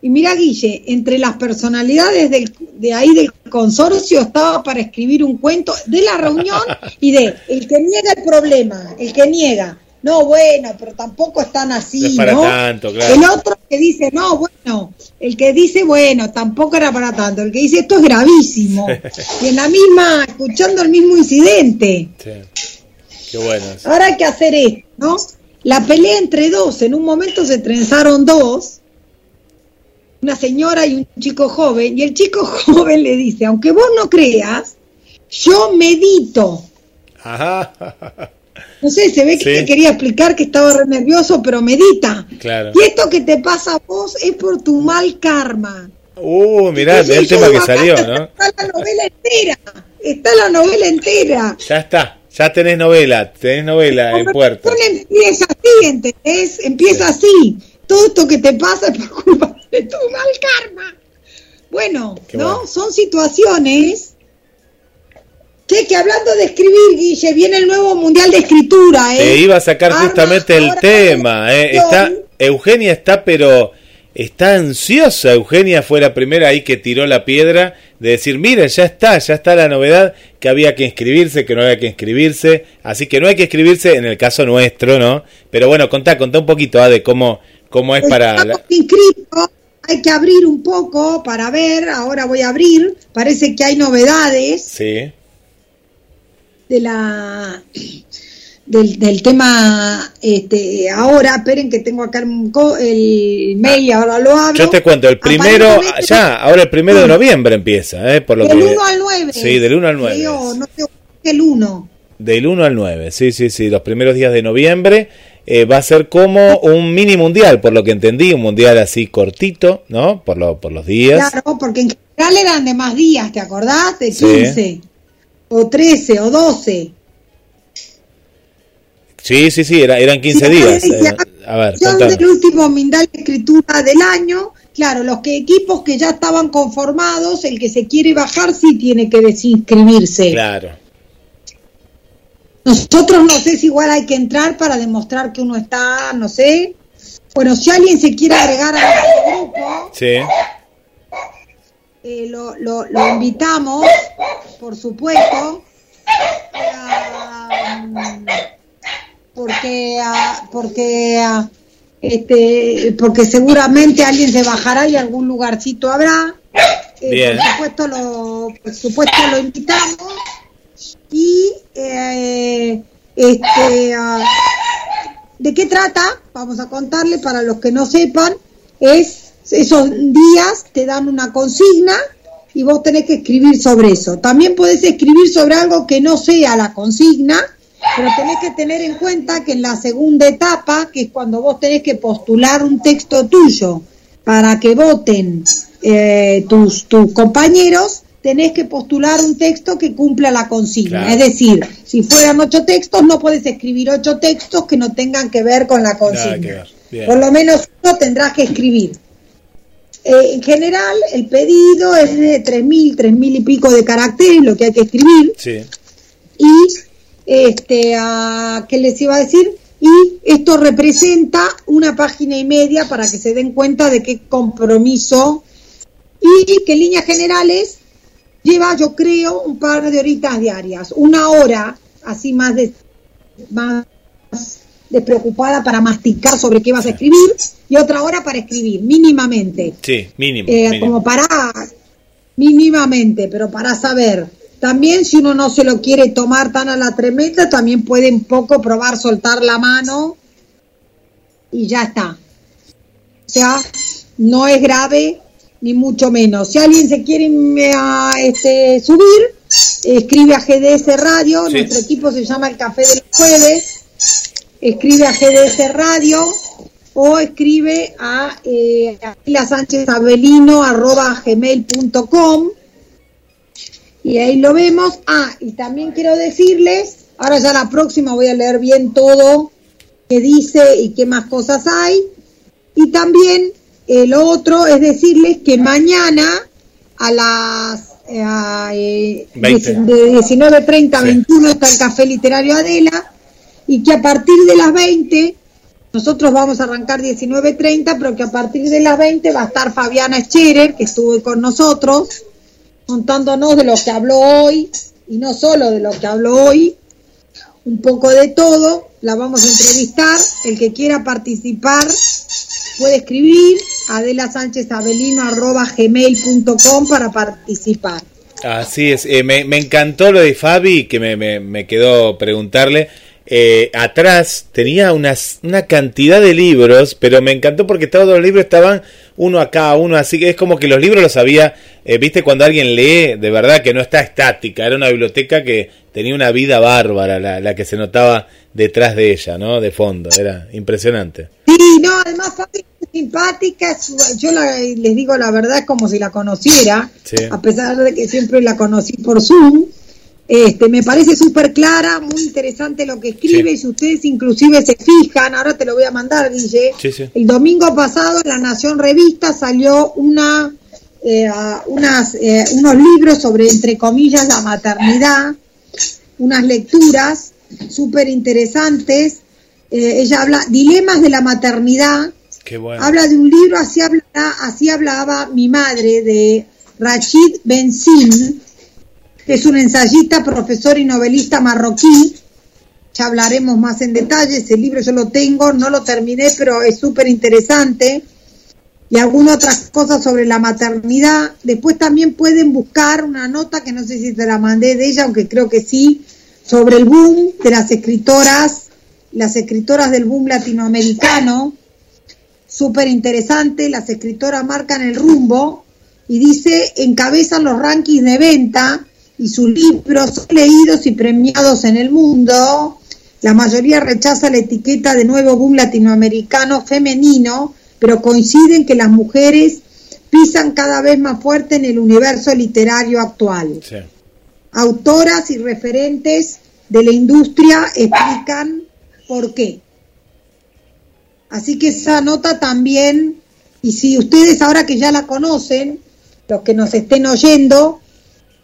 Y mira, Guille, entre las personalidades del, de ahí del consorcio estaba para escribir un cuento de la reunión y de el que niega el problema, el que niega. No, bueno, pero tampoco están así, No para tanto, claro. El otro que dice, no, bueno, el que dice, bueno, tampoco era para tanto, el que dice, esto es gravísimo. y en la misma, escuchando el mismo incidente. Sí. Qué bueno. Ahora hay que hacer esto, ¿no? La pelea entre dos, en un momento se trenzaron dos, una señora y un chico joven, y el chico joven le dice, aunque vos no creas, yo medito. Ajá. No sé, se ve que Sí. te quería explicar que estaba re nervioso, pero medita. Claro. Y esto que te pasa a vos es por tu mal karma. Uh, mirá, mirá el tema que salió, ¿no? Está la novela entera, está la novela entera. Ya está. Ya tenés novela. Tenés novela en puerta. Empieza así, ¿entendés? Empieza así. Todo esto que te pasa es por culpa de tu mal karma. Bueno, Qué ¿no? bueno. Son situaciones. Che, que hablando de escribir, Guille, viene el nuevo Mundial de Escritura, ¿eh? Te iba a sacar justamente el tema. ¿eh? Está. Eugenia está, pero está ansiosa. Eugenia fue la primera ahí que tiró la piedra de decir, mira, ya está, ya está la novedad, que había que inscribirse, que no había que inscribirse. Así que no hay que inscribirse en el caso nuestro, ¿no? Pero bueno, contá, contá un poquito ah, de cómo, cómo es para... La- hay que abrir un poco para ver, ahora voy a abrir, parece que hay novedades. Sí, de la del, del tema este ahora esperen que tengo acá el, mail y ahora lo abro yo te cuento, el primero, Aparentemente, ya, ahora el primero de noviembre empieza, ¿eh? Por lo del que... 1 al 9 Sí, del 1 al 9. creo, no sé el 1 Del 1 al 9, sí, sí, sí, los primeros días de noviembre. Eh, va a ser como un mini mundial, por lo que entendí, un mundial así cortito, ¿no? Por, lo, por los días. claro porque en general eran de más días te acordás de Sí. 15 o 13 o 12 Sí, sí, sí, era- eran 15 Sí, días. eh, a ver, del último Mindal de escritura del año. Claro, los que equipos que ya estaban conformados, el que se quiere bajar sí tiene que desinscribirse. Claro, Nosotros no sé si igual hay que entrar para demostrar que uno está, no sé. Bueno, si alguien se quiere agregar a nuestro grupo, sí, eh, lo, lo, lo invitamos, por supuesto, mm, porque, ah, porque, ah, este, porque seguramente alguien se bajará y algún lugarcito habrá. Eh, Bien. Por supuesto lo, por supuesto lo invitamos y eh, este, ah, ¿de qué trata? Vamos a contarle para los que no sepan, es esos días te dan una consigna y vos tenés que escribir sobre eso. También podés escribir sobre algo que no sea la consigna, pero tenés que tener en cuenta que en la segunda etapa, que es cuando vos tenés que postular un texto tuyo para que voten eh, tus, tus compañeros, tenés que postular un texto que cumpla la consigna. Claro. Es decir, si fueran ocho textos, no podés escribir ocho textos que no tengan que ver con la consigna. Por lo menos uno tendrás que escribir. Eh, en general, el pedido es de 3.000, 3.000 y pico de caracteres, lo que hay que escribir. Sí, Y, este, a, ¿qué les iba a decir? Y esto representa una página y media para que se den cuenta de qué compromiso y que en líneas generales lleva, yo creo, un par de horitas diarias. Una hora, así más de más despreocupada para masticar sobre qué vas a escribir y otra hora para escribir, mínimamente. Sí, mínimo. Eh, mínimo. Como para, mínimamente, pero para saber. También si uno no se lo quiere tomar tan a la tremenda, también puede un poco probar soltar la mano y ya está. O sea, no es grave ni mucho menos. Si alguien se quiere a, este, subir, escribe a GDS Radio, Sí. nuestro equipo se llama El Café del Jueves, escribe a GDS Radio o escribe a eh, gmail.com y ahí lo vemos. Ah, y también quiero decirles, ahora ya la próxima voy a leer bien todo que dice y qué más cosas hay. Y también lo otro es decirles que mañana a las eh, a, eh, 20. de 19.30 a Sí. 21 está el Café Literario Adela y que a partir de las 20 nosotros vamos a arrancar 19.30, pero que a partir de las 20 va a estar Fabiana Scherer, que estuvo con nosotros, contándonos de lo que habló hoy, y no solo de lo que habló hoy, un poco de todo, la vamos a entrevistar, el que quiera participar puede escribir Adela Sánchez Abelino arroba gmail.com para participar. Así es, eh, me, me encantó lo de Fabi, que me, me, me quedó preguntarle. Eh, atrás tenía unas, una cantidad de libros, pero me encantó porque todos los libros estaban uno acá, uno así, que es como que los libros los había, eh, viste, cuando alguien lee, de verdad que no está estática, era una biblioteca que tenía una vida bárbara, la, la que se notaba detrás de ella, ¿no? De fondo, era impresionante. Sí, no, además Fabi simpática, yo la- les digo la verdad, es como si la conociera, Sí. a pesar de que siempre la conocí por Zoom. Este, me parece súper clara, muy interesante lo que escribe, Sí. y si ustedes inclusive se fijan, ahora te lo voy a mandar, Guille, Sí, el domingo pasado en La Nación Revista salió una, eh, unas, eh, unos libros sobre, entre comillas, la maternidad, unas lecturas súper interesantes. Eh, ella habla, Dilemas de la maternidad, Habla de un libro, así, habla, así hablaba mi madre, de Rachid Benzin, que es un ensayista, profesor y novelista marroquí. Ya hablaremos más en detalle, ese libro yo lo tengo, no lo terminé, pero es súper interesante. Y algunas otras cosas sobre la maternidad. Después también pueden buscar una nota, que no sé si te la mandé de ella, aunque creo que sí, sobre el boom de las escritoras, las escritoras del boom latinoamericano súper interesante, las escritoras marcan el rumbo y dice, encabezan los rankings de venta y sus libros son leídos y premiados en el mundo. La mayoría rechaza la etiqueta de nuevo boom latinoamericano femenino, pero coinciden que las mujeres pisan cada vez más fuerte en el universo literario actual Sí. autoras y referentes de la industria explican por qué. Así que esa nota también, y si ustedes ahora que ya la conocen, los que nos estén oyendo,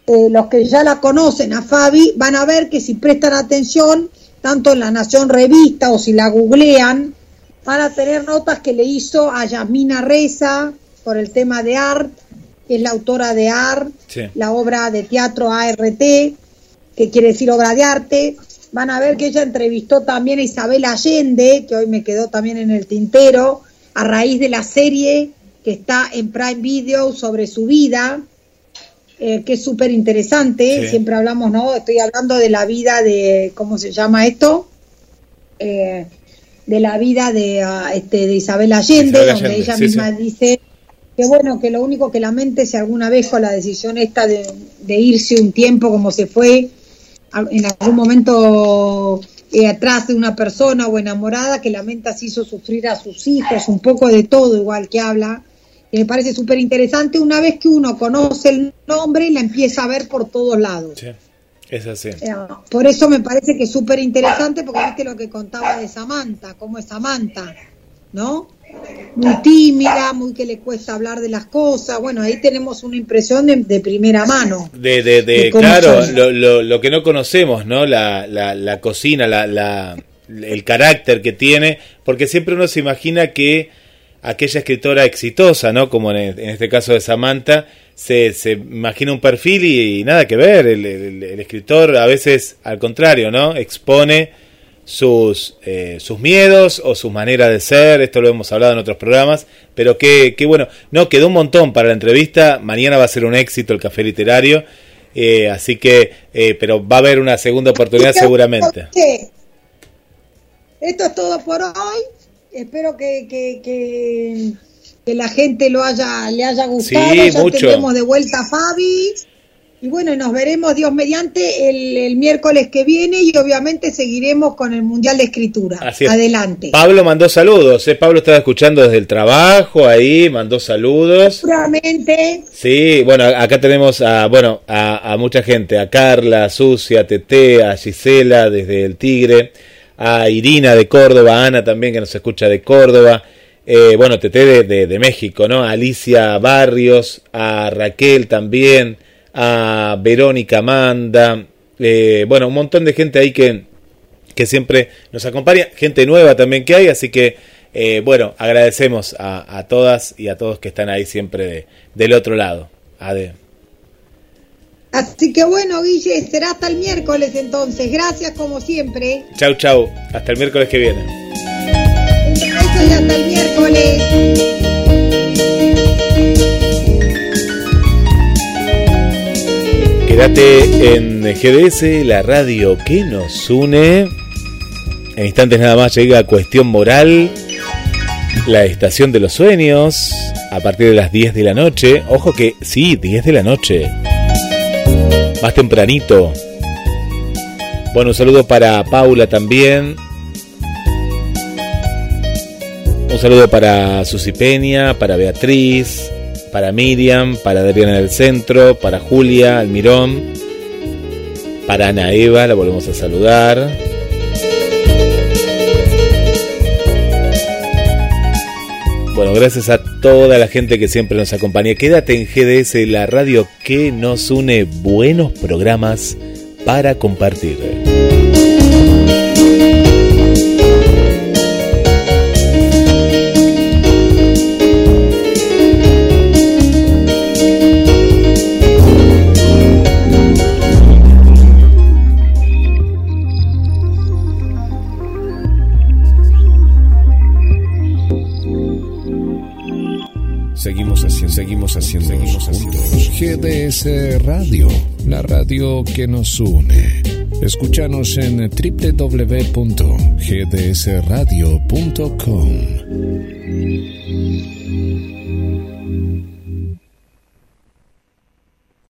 eh, los que ya la conocen a Fabi, van a ver que si prestan atención, tanto en La Nación Revista o si la googlean, van a tener notas que le hizo a Yasmina Reza por el tema de art, que es la autora de art, Sí. la obra de teatro ART, que quiere decir obra de arte. Van a ver que ella entrevistó también a Isabel Allende, que hoy me quedó también en el tintero, a raíz de la serie que está en Prime Video sobre su vida, eh, que es súper interesante. Sí. Siempre hablamos, ¿no? Estoy hablando de la vida de, ¿cómo se llama esto? Eh, de la vida de, ah, este, de Isabel Allende, Isabel donde ella sí, misma sí. dice que bueno, que lo único que lamente si alguna vez con la decisión esta de, de irse un tiempo como se fue, en algún momento eh, atrás de una persona o enamorada, que lamenta si hizo sufrir a sus hijos, un poco de todo igual que habla, y me parece súper interesante, una vez que uno conoce el nombre, la empieza a ver por todos lados. Sí. Es así. Eh, Por eso me parece que es súper interesante, porque viste lo que contaba de Samantha, cómo es Samantha, ¿no? Muy tímida, muy que le cuesta hablar de las cosas. Bueno, ahí tenemos una impresión de, de primera mano. De, de, de- claro, lo, lo, lo que no conocemos, ¿no? La, la, la cocina, la, la, el carácter que tiene, porque siempre uno se imagina que aquella escritora exitosa, ¿no? Como en, en este caso de Samantha, se, se imagina un perfil y, nada que ver. El, el- el escritor a veces, al contrario, ¿no? Expone sus, eh, sus miedos o sus maneras de ser, esto lo hemos hablado en otros programas, pero qué, qué bueno, no, quedó un montón para la entrevista, mañana va a ser un éxito el café literario, eh, así que, eh, pero va a haber una segunda oportunidad seguramente. Esto es todo por hoy, espero que, que, que, que la gente lo haya, le haya gustado, Sí, ya mucho. tenemos de vuelta a Fabi. Y bueno, nos veremos Dios mediante el, el miércoles que viene y obviamente seguiremos con el Mundial de Escritura. Así es. Adelante. Pablo mandó saludos, ¿eh? Pablo estaba escuchando desde el trabajo ahí, mandó saludos. Seguramente. Sí, bueno, acá tenemos a, bueno, a, a mucha gente, a Carla, a Susi, a Tete, a Gisela desde el Tigre, a Irina de Córdoba, a Ana también que nos escucha de Córdoba, eh, bueno, Tete de, de, de México, ¿no? A Alicia Barrios, a Raquel también, a Verónica Amanda, eh, bueno, un montón de gente ahí que, que siempre nos acompaña, gente nueva también que hay, así que eh, bueno, agradecemos a, a, todas y a todos que están ahí siempre de, del otro lado. Ade. Así que bueno, Guille, será hasta el miércoles entonces. Gracias como siempre. Chau, chau. Hasta el miércoles que viene. Un beso y hasta el miércoles. Quédate en GDS, la radio que nos une. En instantes nada más llega Cuestión Moral, la estación de los sueños, a partir de las 10 de la noche. Ojo que sí, 10 de la noche. Más tempranito. Bueno, un saludo para Paula también. Un saludo para Susi Peña, para Beatriz, para Miriam, para Adriana del Centro, para Julia Almirón, para Ana Eva, la volvemos a saludar. Bueno, gracias a toda la gente que siempre nos acompaña. Quédate en GDS, la radio que nos une buenos programas para compartir. Seguimos haciendo, seguimos haciendo, juntos. GDS Radio, la radio que nos une. Escúchanos en www.gdsradio.com.